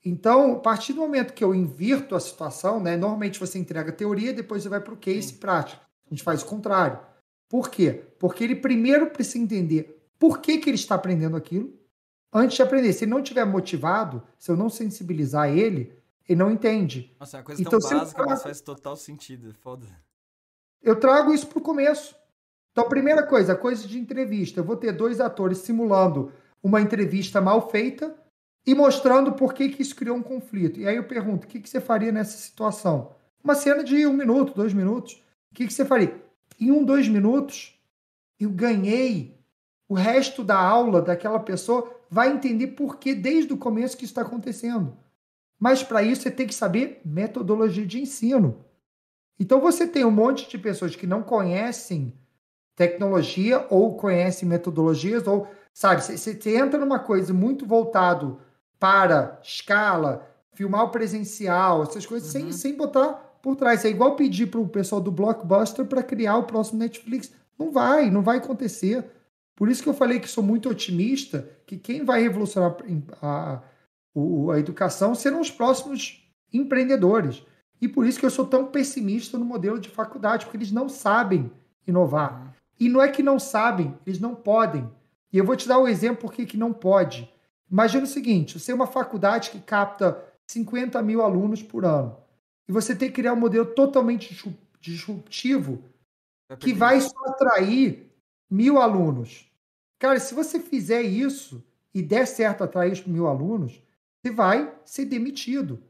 Então, a partir do momento que eu invirto a situação, né, normalmente você entrega teoria, depois você vai para o case Sim. prático. A gente faz o contrário. Por quê? Porque ele primeiro precisa entender por que, que ele está aprendendo aquilo, antes de aprender. Se ele não estiver motivado, se eu não sensibilizar ele, e não entende. Nossa, é uma coisa então, tão básica, mas faz total sentido. Foda. Eu trago isso para o começo. Então, a primeira coisa, coisa de entrevista. Eu vou ter dois atores simulando uma entrevista mal feita e mostrando por que, que isso criou um conflito. E aí eu pergunto, o que, que você faria nessa situação? Uma cena de um minuto, dois minutos. O que, que você faria? Em um, dois minutos, eu ganhei o resto da aula daquela pessoa vai entender por que desde o começo que isso está acontecendo. Mas para isso você tem que saber metodologia de ensino. Então você tem um monte de pessoas que não conhecem tecnologia ou conhecem metodologias ou sabe, você, você entra numa coisa muito voltado para escala, filmar o presencial, essas coisas uhum. sem, sem botar por trás. É igual pedir para o pessoal do Blockbuster para criar o próximo Netflix. Não vai, não vai acontecer. Por isso que eu falei que sou muito otimista que quem vai revolucionar a, o, a educação serão os próximos empreendedores. E por isso que eu sou tão pessimista no modelo de faculdade, porque eles não sabem inovar. E não é que não sabem, eles não podem. E eu vou te dar o um exemplo por que não pode. Imagina o seguinte: você é uma faculdade que capta 50 mil alunos por ano. E você tem que criar um modelo totalmente disruptivo que vai só atrair mil alunos. Cara, se você fizer isso e der certo atrair os mil alunos, vai ser demitido.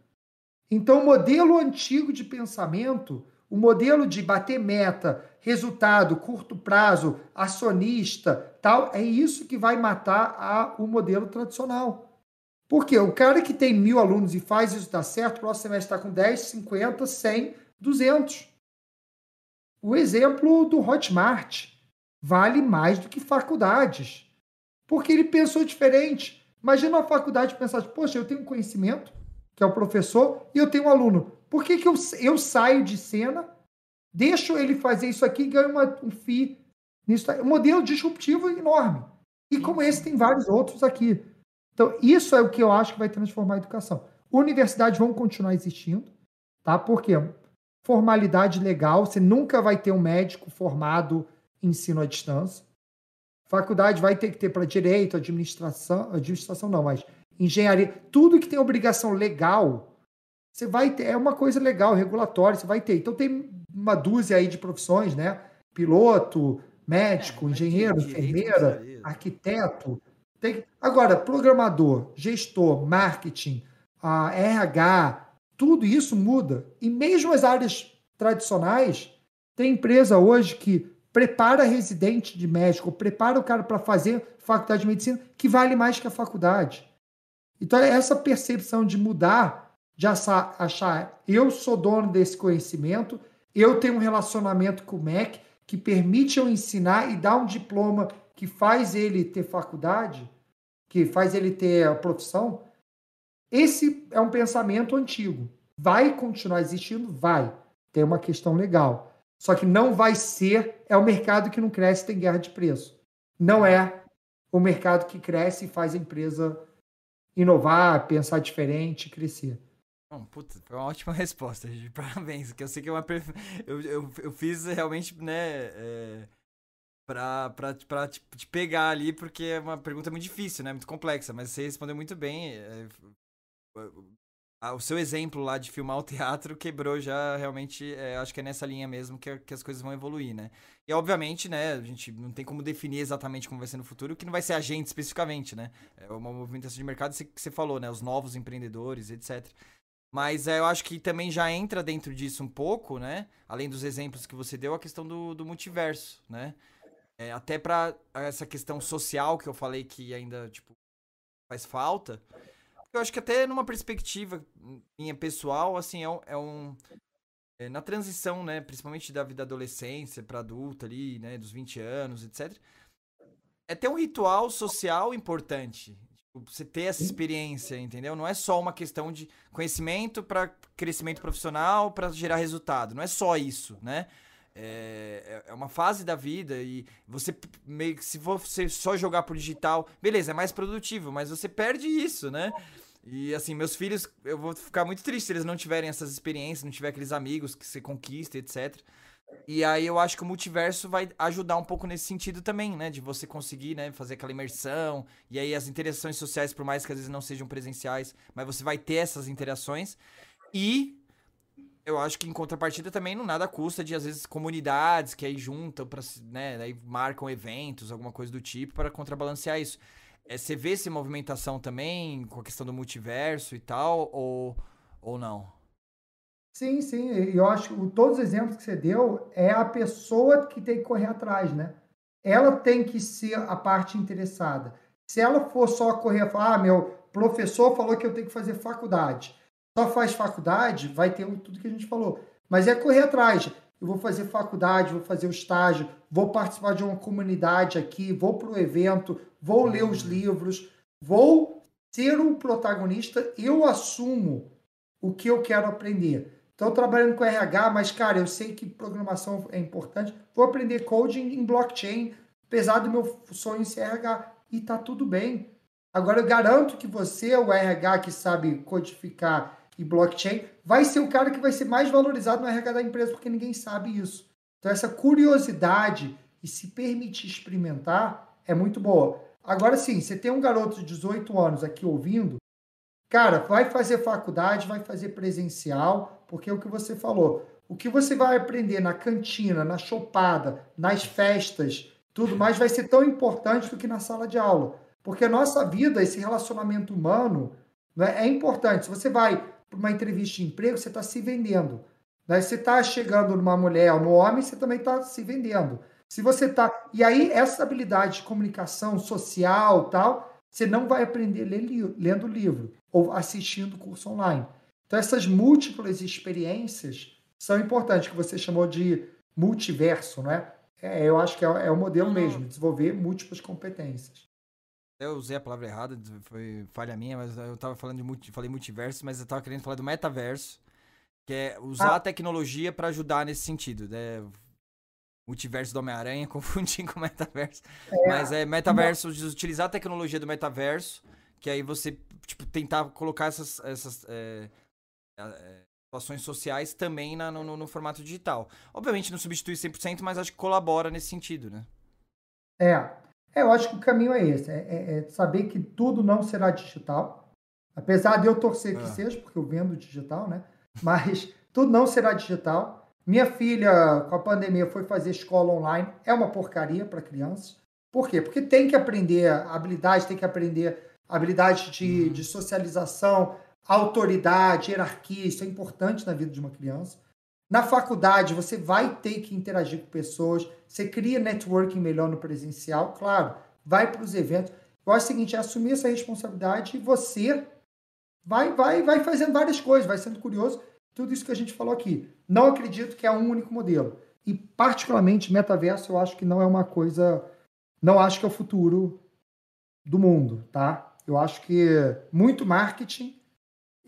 Então, o modelo antigo de pensamento, o modelo de bater meta, resultado, curto prazo, acionista, tal, é isso que vai matar a, o modelo tradicional. Porque o cara que tem mil alunos e faz isso dar certo, o próximo semestre está com 10, 50, 100, 200. O exemplo do Hotmart vale mais do que faculdades. Porque ele pensou diferente. Imagina uma faculdade pensar, poxa, eu tenho um conhecimento, que é o professor, e eu tenho um aluno. Por que, que eu, eu saio de cena, deixo ele fazer isso aqui e ganho uma, um FII nisso? Um modelo disruptivo enorme. E como esse, tem vários outros aqui. Então, isso é o que eu acho que vai transformar a educação. Universidades vão continuar existindo, tá? Porque formalidade legal, você nunca vai ter um médico formado em ensino à distância. Faculdade vai ter que ter para direito, administração, administração não, mas engenharia, tudo que tem obrigação legal, você vai ter, é uma coisa legal, regulatória, você vai ter. Então tem uma dúzia aí de profissões, né? Piloto, médico, é, engenheiro, enfermeira, arquiteto. Tem... Agora, programador, gestor, marketing, a RH, tudo isso muda. E mesmo as áreas tradicionais, tem empresa hoje que prepara residente de médico, prepara o cara para fazer faculdade de medicina, que vale mais que a faculdade. Então, é essa percepção de mudar, de achar, eu sou dono desse conhecimento, eu tenho um relacionamento com o MEC que permite eu ensinar e dar um diploma que faz ele ter faculdade, que faz ele ter a profissão, esse é um pensamento antigo. Vai continuar existindo? Vai. Tem uma questão legal. Só que não vai ser, é o mercado que não cresce, tem guerra de preço. Não é o mercado que cresce e faz a empresa inovar, pensar diferente, crescer. Bom, puta, foi uma ótima resposta, gente. Parabéns, que eu sei que é uma eu, eu, eu fiz realmente, né, é, pra, pra, pra te, te, pegar ali, porque é uma pergunta muito difícil, né, muito complexa, mas você respondeu muito bem. É, o seu exemplo lá de filmar o teatro quebrou já realmente, é, acho que é nessa linha mesmo que, que as coisas vão evoluir, né? E obviamente, né, a gente não tem como definir exatamente como vai ser no futuro, que não vai ser a gente especificamente, né? É uma movimentação de mercado que você falou, né? Os novos empreendedores, etc. Mas é, eu acho que também já entra dentro disso um pouco, né? Além dos exemplos que você deu, a questão do, do multiverso, né? É, até para essa questão social que eu falei que ainda, tipo, faz falta. Eu acho que até numa perspectiva minha pessoal, assim, é um... É um é, na transição, né? Principalmente da vida adolescência para adulta ali, né? Dos 20 anos, etc. É ter um ritual social importante, Tipo, você ter essa experiência, entendeu? Não é só uma questão de conhecimento para crescimento profissional, para gerar resultado. Não é só isso, né? É, é, é uma fase da vida e você meio que se você só jogar por digital, beleza, é mais produtivo, mas você perde isso, né? E assim, meus filhos, eu vou ficar muito triste se eles não tiverem essas experiências, não tiver aqueles amigos que você conquista, etc. E aí eu acho que o multiverso vai ajudar um pouco nesse sentido também, né? De você conseguir, né, fazer aquela imersão. E aí as interações sociais, por mais que às vezes não sejam presenciais, mas você vai ter essas interações. E eu acho que em contrapartida também não nada custa de, às vezes, comunidades que aí juntam, pra, né? Aí marcam eventos, alguma coisa do tipo, para contrabalancear isso. É, você vê essa movimentação também com a questão do multiverso e tal, ou, ou não? Sim, sim. Eu acho que todos os exemplos que você deu é a pessoa que tem que correr atrás, né? Ela tem que ser a parte interessada. Se ela for só correr e falar, ah, meu professor falou que eu tenho que fazer faculdade. Só faz faculdade, vai ter tudo que a gente falou. Mas é correr atrás. Eu vou fazer faculdade, vou fazer o estágio, vou participar de uma comunidade aqui, vou para o evento, vou ler os livros, vou ser um protagonista, eu assumo o que eu quero aprender. Estou trabalhando com RH, mas, cara, eu sei que programação é importante. Vou aprender coding em blockchain, apesar do meu sonho ser RH. E tá tudo bem. Agora, eu garanto que você, o RH que sabe codificar e blockchain, vai ser o cara que vai ser mais valorizado no RH da empresa, porque ninguém sabe isso. Então, essa curiosidade e se permitir experimentar é muito boa. Agora sim, você tem um garoto de 18 anos aqui ouvindo, cara, vai fazer faculdade, vai fazer presencial, porque é o que você falou. O que você vai aprender na cantina, na chopada, nas festas, tudo mais, vai ser tão importante do que na sala de aula. Porque a nossa vida, esse relacionamento humano, né, é importante. Se você vai para uma entrevista de emprego, você está se vendendo. Né? Se está chegando numa mulher ou no homem, você também está se vendendo. Se você está. E aí, essa habilidade de comunicação social tal, você não vai aprender lendo livro ou assistindo curso online. Então, essas múltiplas experiências são importantes, que você chamou de multiverso, né? É, eu acho que é, é o modelo mesmo, desenvolver múltiplas competências. Eu usei a palavra errada, foi falha minha, mas eu tava falando de multi, falei multiverso, mas eu tava querendo falar do metaverso, que é usar ah. a tecnologia para ajudar nesse sentido, né? Multiverso do Homem-Aranha, confundir com metaverso. É. Mas é metaverso, de utilizar a tecnologia do metaverso, que aí você, tipo, tentar colocar essas, essas é, é, situações sociais também na, no, no, formato digital. Obviamente não substitui 100%, mas acho que colabora nesse sentido, né? É, é eu acho que o caminho é esse, é, é, é saber que tudo não será digital, apesar de eu torcer que ah. seja, porque eu vendo digital, né? Mas tudo não será digital, Minha filha, com a pandemia, foi fazer escola online. É uma porcaria para crianças. Por quê? Porque tem que aprender habilidade, tem que aprender habilidade de, uhum. de socialização, autoridade, hierarquia. Isso é importante na vida de uma criança. Na faculdade, você vai ter que interagir com pessoas, você cria networking melhor no presencial, claro, vai para os eventos. Eu acho o seguinte, é assumir essa responsabilidade e você vai, vai, vai fazendo várias coisas, vai sendo curioso, tudo isso que a gente falou aqui. Não acredito que é um único modelo. E, particularmente, metaverso, eu acho que não é uma coisa. Não acho que é o futuro do mundo, tá? Eu acho que muito marketing,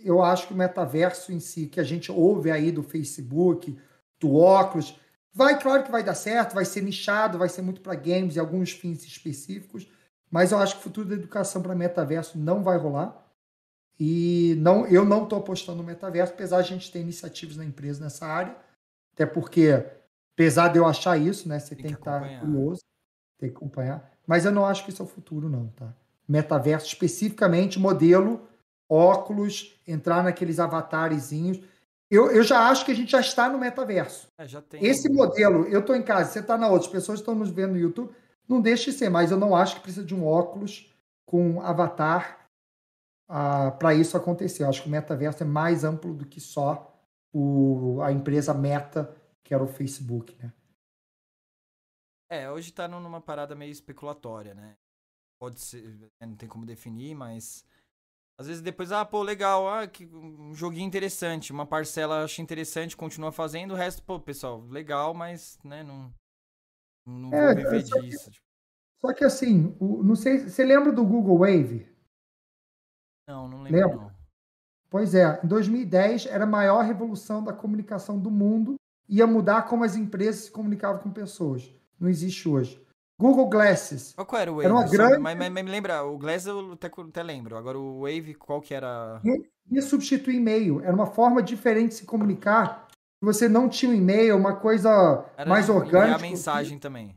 eu acho que o metaverso em si, que a gente ouve aí do Facebook, do óculos, vai, claro que vai dar certo, vai ser nichado, vai ser muito para games e alguns fins específicos, mas eu acho que o futuro da educação para metaverso não vai rolar. E não, eu não estou apostando no metaverso, apesar de a gente ter iniciativas na empresa nessa área, até porque, apesar de eu achar isso, né, você tem, tem que estar curioso, tem que acompanhar, mas eu não acho que isso é o futuro, não, tá? Metaverso, especificamente modelo óculos, entrar naqueles avatarezinhos. Eu, eu já acho que a gente já está no metaverso. É, Esse modelo, eu estou em casa, você está na outra, as pessoas estão nos vendo no YouTube, não deixe de ser, mas eu não acho que precisa de um óculos com avatar ah, para isso acontecer. Eu acho que o metaverso é mais amplo do que só o, a empresa Meta, que era o Facebook, né? É, hoje está numa parada meio especulatória, né? Pode ser, não tem como definir, mas às vezes depois, ah, pô, legal, ah, que um joguinho interessante, uma parcela acha interessante, continua fazendo, o resto, pô, pessoal, legal, mas, né, não, não é, vou viver só disso. Que, tipo. Só que assim, o, não sei, você lembra do Google Wave? Não, não lembro não. Pois é, em 2010 era a maior revolução da comunicação do mundo, ia mudar como as empresas se comunicavam com pessoas. Não existe hoje. Google Glasses. Qual era o Wave? Era uma grande... mas, mas, mas, me lembra, o Glass eu até, até, lembro. Agora o Wave, qual que era? Ia substituir e-mail. Era uma forma diferente de se comunicar. Você não tinha um e-mail, uma coisa era mais orgânica. a mensagem também.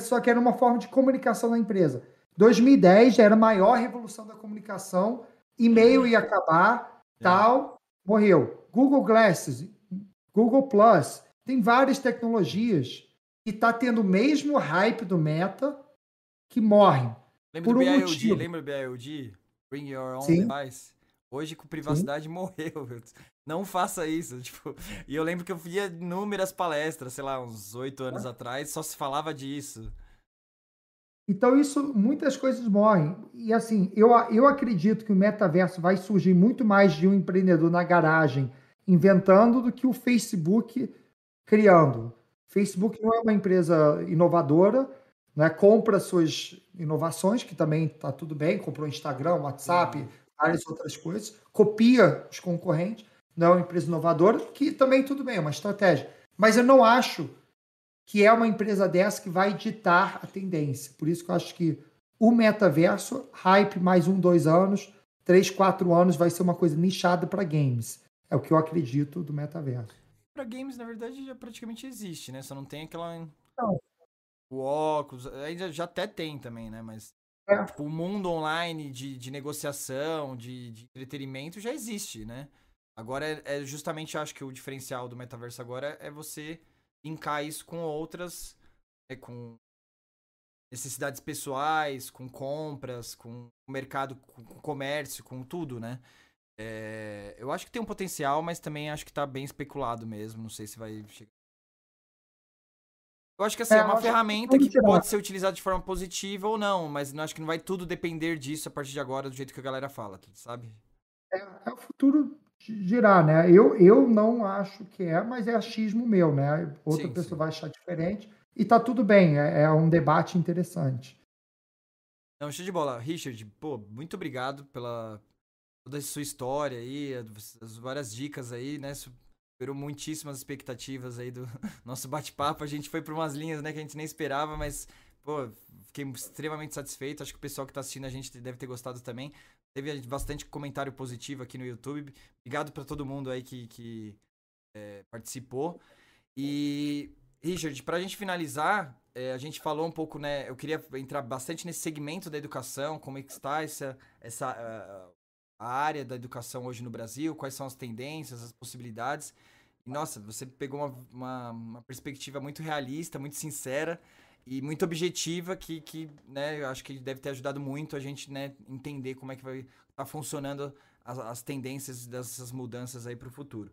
Só que era uma forma de comunicação da empresa. 2010 já era a maior revolução da comunicação. E-mail ia acabar, é. tal, morreu. Google Glasses, Google Plus, tem várias tecnologias que está tendo o mesmo hype do meta que morrem. Lembra do um BIOD? Motivo. Lembra do BIOD? Bring your own Sim. device. Hoje com privacidade Sim. morreu. Não faça isso. Tipo, e eu lembro que eu via inúmeras palestras, sei lá, uns oito anos é. atrás, só se falava disso. Então, isso, muitas coisas morrem. E assim, eu, eu acredito que o metaverso vai surgir muito mais de um empreendedor na garagem inventando do que o Facebook criando. Facebook não é uma empresa inovadora, né? compra suas inovações, que também está tudo bem, comprou Instagram, WhatsApp, uhum. várias outras coisas, copia os concorrentes, não é uma empresa inovadora, que também tudo bem, é uma estratégia. Mas eu não acho que é uma empresa dessa que vai ditar a tendência. Por isso que eu acho que o metaverso, hype mais um, dois anos, três, quatro anos, vai ser uma coisa nichada para games. É o que eu acredito do metaverso para games, na verdade, já praticamente existe, né? Só não tem aquela. Não. O óculos, ainda já até tem também, né? Mas é. tipo, o mundo online de, de negociação, de, de entretenimento já existe, né? Agora é, é, justamente, acho que o diferencial do metaverso agora é você linkar isso com outras, é, com necessidades pessoais, com compras, com mercado, com comércio, com tudo, né? É, eu acho que tem um potencial, mas também acho que tá bem especulado mesmo. Não sei se vai chegar. Eu acho que assim, é, é uma ferramenta que, que pode ser utilizada de forma positiva ou não, mas não acho que não vai tudo depender disso a partir de agora, do jeito que a galera fala, sabe? É, é o futuro girar, né? Eu, eu não acho que é, mas é achismo meu, né? Outra sim, pessoa sim. vai achar diferente. E tá tudo bem, é, é um debate interessante. Não, show de bola. Richard, pô, muito obrigado pela, toda a sua história aí, as várias dicas aí, né? Superou muitíssimas expectativas aí do nosso bate-papo. A gente foi por umas linhas, né, que a gente nem esperava, mas, pô, fiquei extremamente satisfeito. Acho que o pessoal que tá assistindo a gente deve ter gostado também. Teve bastante comentário positivo aqui no YouTube. Obrigado para todo mundo aí que, que é, participou. E, Richard, pra gente finalizar, é, a gente falou um pouco, né? Eu queria entrar bastante nesse segmento da educação, como é que está essa, essa uh, a área da educação hoje no Brasil, quais são as tendências, as possibilidades. nossa, você pegou uma, uma, uma, perspectiva muito realista, muito sincera e muito objetiva que, que né, eu acho que deve ter ajudado muito a gente né, entender como é que vai estar tá funcionando as, as, tendências dessas mudanças aí para o futuro.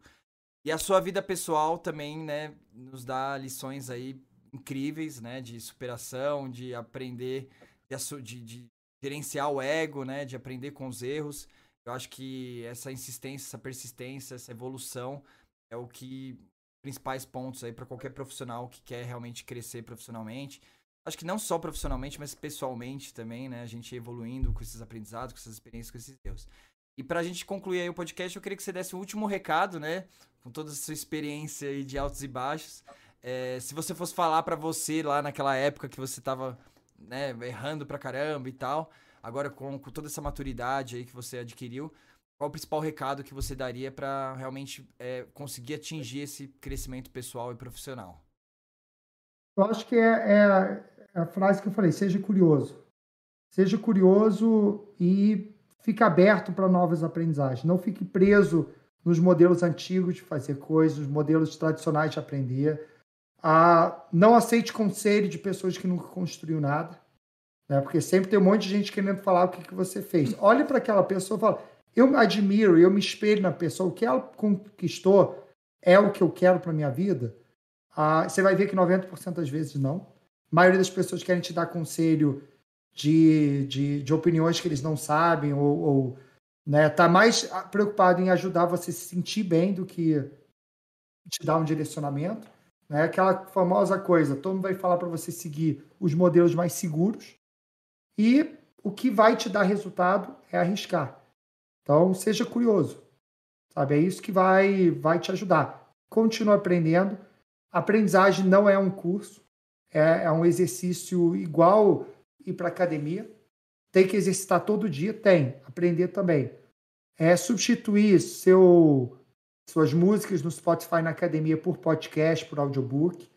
E a sua vida pessoal também, né, nos dá lições aí incríveis, né, de superação, de aprender, de, de, de gerenciar o ego, né, de aprender com os erros. Eu acho que essa insistência, essa persistência, essa evolução é o que principais pontos aí para qualquer profissional que quer realmente crescer profissionalmente. Acho que não só profissionalmente, mas pessoalmente também, né? A gente evoluindo com esses aprendizados, com essas experiências, com esses erros. E para a gente concluir aí o podcast, eu queria que você desse um último recado, né? Com toda a sua experiência aí de altos e baixos. É, se você fosse falar para você lá naquela época que você tava né, errando pra caramba e tal, agora com, com toda essa maturidade aí que você adquiriu, qual o principal recado que você daria para realmente é, conseguir atingir esse crescimento pessoal e profissional? Eu acho que é, é, a frase que eu falei: seja curioso. Seja curioso e fique aberto para novas aprendizagens. Não fique preso nos modelos antigos de fazer coisas, nos modelos tradicionais de aprender. Ah, não aceite conselho de pessoas que nunca construiu nada, né? porque sempre tem um monte de gente querendo falar o que, que você fez. Olhe para aquela pessoa e fala: eu admiro, eu me espelho na pessoa, o que ela conquistou é o que eu quero para minha vida? Ah, você vai ver que 90% das vezes não. A maioria das pessoas querem te dar conselho de, de, de opiniões que eles não sabem ou, ou né, tá mais preocupado em ajudar você a se sentir bem do que te dar um direcionamento. Né? Aquela famosa coisa, todo mundo vai falar para você seguir os modelos mais seguros e o que vai te dar resultado é arriscar. Então, seja curioso. Sabe? É isso que vai, vai te ajudar. Continue aprendendo. Aprendizagem não é um curso, é, é um exercício igual ir para academia. Tem que exercitar todo dia? Tem. Aprender também. É substituir seu, suas músicas no Spotify na academia por podcast, por audiobook.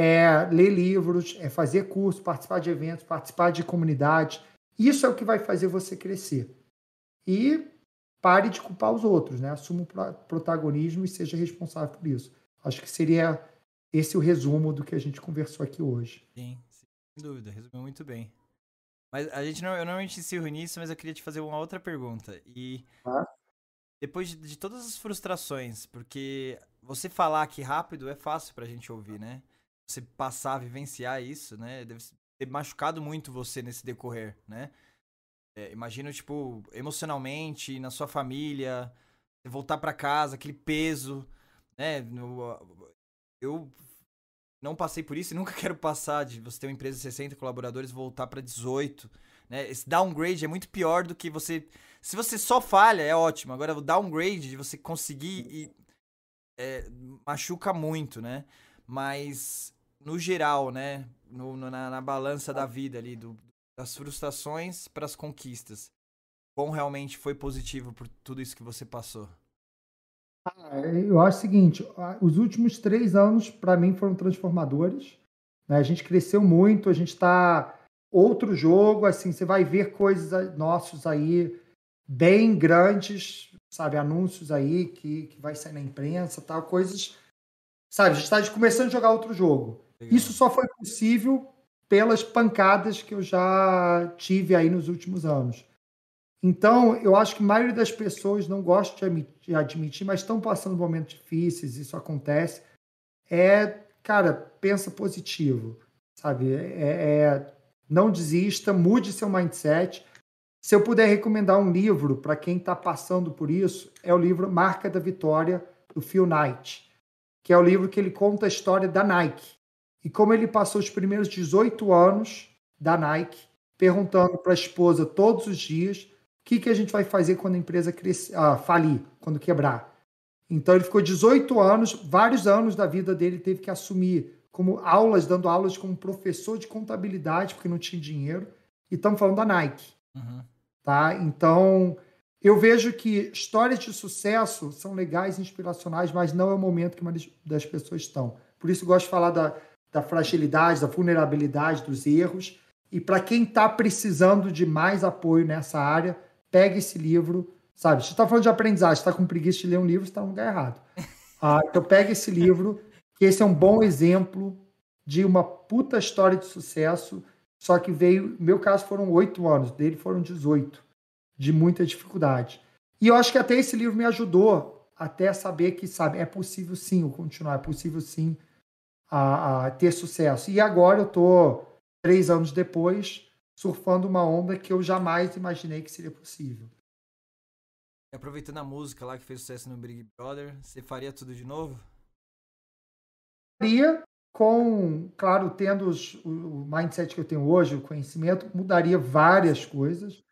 É ler livros, é fazer curso, participar de eventos, participar de comunidades. Isso é o que vai fazer você crescer. E pare de culpar os outros, né? Assuma o protagonismo e seja responsável por isso. Acho que seria esse o resumo do que a gente conversou aqui hoje. Sim, sem dúvida, resumiu muito bem. Mas a gente não, eu normalmente encerro nisso, mas eu queria te fazer uma outra pergunta. E ah? depois de, de, todas as frustrações, porque você falar aqui rápido é fácil pra gente ouvir, né? Você passar, vivenciar isso, né? Deve ter machucado muito você nesse decorrer, né? É, imagino, tipo, emocionalmente, na sua família, voltar para casa, aquele peso, né? No, eu não passei por isso e nunca quero passar de você ter uma empresa de 60 colaboradores voltar para 18. Né? Esse downgrade é muito pior do que você. Se você só falha, é ótimo. Agora, o downgrade de você conseguir e. É, machuca muito, né? Mas, no geral, né? No, na, na, balança da vida ali, do, das frustrações para as conquistas. Quão realmente foi positivo por tudo isso que você passou? Ah, eu acho o seguinte: os últimos três anos, para mim, foram transformadores. Né? A gente cresceu muito, a gente está outro jogo, assim, você vai ver coisas nossos aí bem grandes, sabe, anúncios aí que, que vai sair na imprensa, tal, coisas, sabe, a gente está começando a jogar outro jogo. Isso só foi possível pelas pancadas que eu já tive aí nos últimos anos. Então, eu acho que a maioria das pessoas não gosta de admitir, mas estão passando momentos difíceis, isso acontece. É, cara, pensa positivo, sabe? É, é, não desista, mude seu mindset. Se eu puder recomendar um livro para quem está passando por isso, é o livro Marca da Vitória, do Phil Knight, que é o livro que ele conta a história da Nike e como ele passou os primeiros 18 anos da Nike, perguntando para a esposa todos os dias o que, que a gente vai fazer quando a empresa crescer, ah, falir, quando quebrar. Então ele ficou 18 anos, vários anos da vida dele teve que assumir como aulas, dando aulas como professor de contabilidade, porque não tinha dinheiro. E estamos falando da Nike. Uhum. Tá? Então, eu vejo que histórias de sucesso são legais, inspiracionais, mas não é o momento que uma das pessoas estão. Por isso, gosto de falar da, da fragilidade, da vulnerabilidade, dos erros. E para quem está precisando de mais apoio nessa área, pegue esse livro. Sabe, se você está falando de aprendizagem, está com preguiça de ler um livro, você está no lugar errado. Ah, então pega esse livro, que esse é um bom exemplo de uma puta história de sucesso, só que veio, no meu caso foram oito anos, dele foram 18, de muita dificuldade. E eu acho que até esse livro me ajudou até saber que, sabe, é possível sim continuar, é possível sim a, a ter sucesso. E agora eu tô, três anos depois, surfando uma onda que eu jamais imaginei que seria possível. Aproveitando a música lá que fez sucesso no Big Brother, você faria tudo de novo? Faria, com, claro, tendo os, o mindset que eu tenho hoje, o conhecimento, mudaria várias coisas.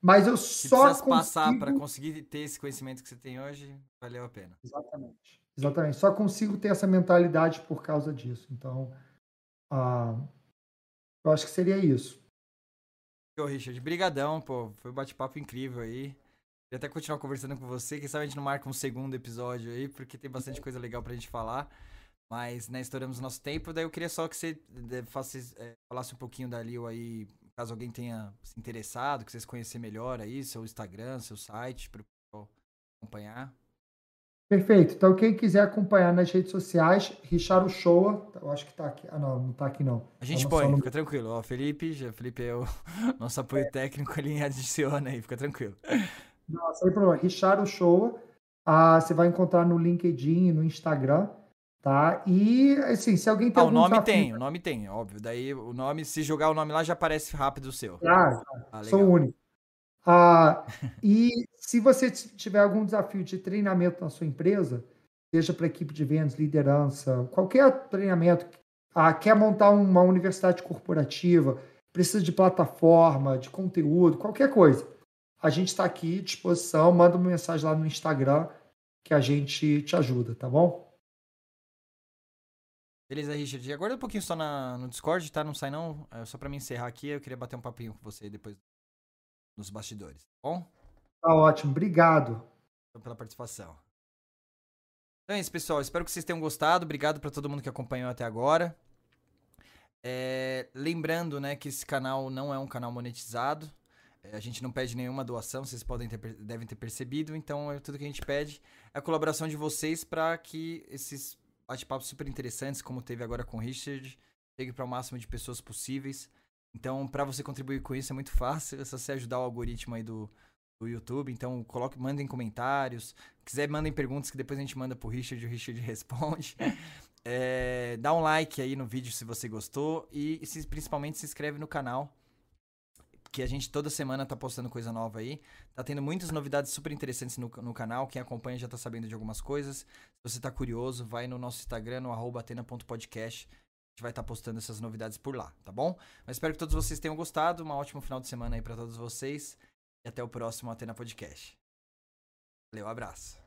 Mas eu Se só consigo... passar para conseguir ter esse conhecimento que você tem hoje, valeu a pena. Exatamente. Exatamente. Só consigo ter essa mentalidade por causa disso. Então, uh, eu acho que seria isso. Ô, Richard, brigadão, pô. Foi um bate-papo incrível aí. Queria até continuar conversando com você. Quem sabe a gente não marca um segundo episódio aí, porque tem bastante coisa legal pra gente falar. Mas, né, estouramos nosso tempo. Daí eu queria só que você eh, faça, é, falasse um pouquinho da Lil aí caso alguém tenha se interessado, que vocês conhecer melhor aí, seu Instagram, seu site, para acompanhar. Perfeito. Então, quem quiser acompanhar nas redes sociais, Richard Shoa, eu acho que está aqui. Ah, não, não está aqui não. A gente põe, no... fica tranquilo. Ó, Felipe, já, Felipe é o nosso apoio é. técnico, ele adiciona aí, fica tranquilo. Não, sem problema. Richard Shoa, ah, você vai encontrar no LinkedIn, no Instagram. Tá? E, assim, se alguém tem ah, o nome desafio... tem, o nome tem, óbvio. Daí o nome, se jogar o nome lá, já aparece rápido o seu. Ah, ah sou único. Ah, e se você tiver algum desafio de treinamento na sua empresa, seja para equipe de vendas, liderança, qualquer treinamento, ah, quer montar uma universidade corporativa, precisa de plataforma, de conteúdo, qualquer coisa, a gente está aqui à disposição. Manda uma mensagem lá no Instagram que a gente te ajuda, tá bom? Beleza, Richard. Aguarda um pouquinho só na, no Discord, tá? Não sai não. É só pra me encerrar aqui, eu queria bater um papinho com você depois nos bastidores, tá bom? Tá ótimo, obrigado. Pela participação. Então é isso, pessoal. Espero que vocês tenham gostado. Obrigado para todo mundo que acompanhou até agora. É, lembrando, né, que esse canal não é um canal monetizado. É, a gente não pede nenhuma doação, vocês podem ter, devem ter percebido. Então, é tudo que a gente pede é a colaboração de vocês para que esses bate-papos super interessantes, como teve agora com o Richard, chegue para o máximo de pessoas possíveis. Então, para você contribuir com isso é muito fácil, é só você ajudar o algoritmo aí do, do YouTube. Então, coloque, mandem comentários. Se quiser, mandem perguntas que depois a gente manda pro Richard e o Richard responde. É, dá um like aí no vídeo se você gostou e se, principalmente se inscreve no canal que a gente toda semana tá postando coisa nova aí. Tá tendo muitas novidades super interessantes no, no canal. Quem acompanha já tá sabendo de algumas coisas. Se você tá curioso, vai no nosso Instagram, no arroba atena.podcast. Gente vai estar tá postando essas novidades por lá, tá bom? Mas espero que todos vocês tenham gostado. Um ótimo final de semana aí para todos vocês. E até o próximo Atena Podcast. Valeu, abraço.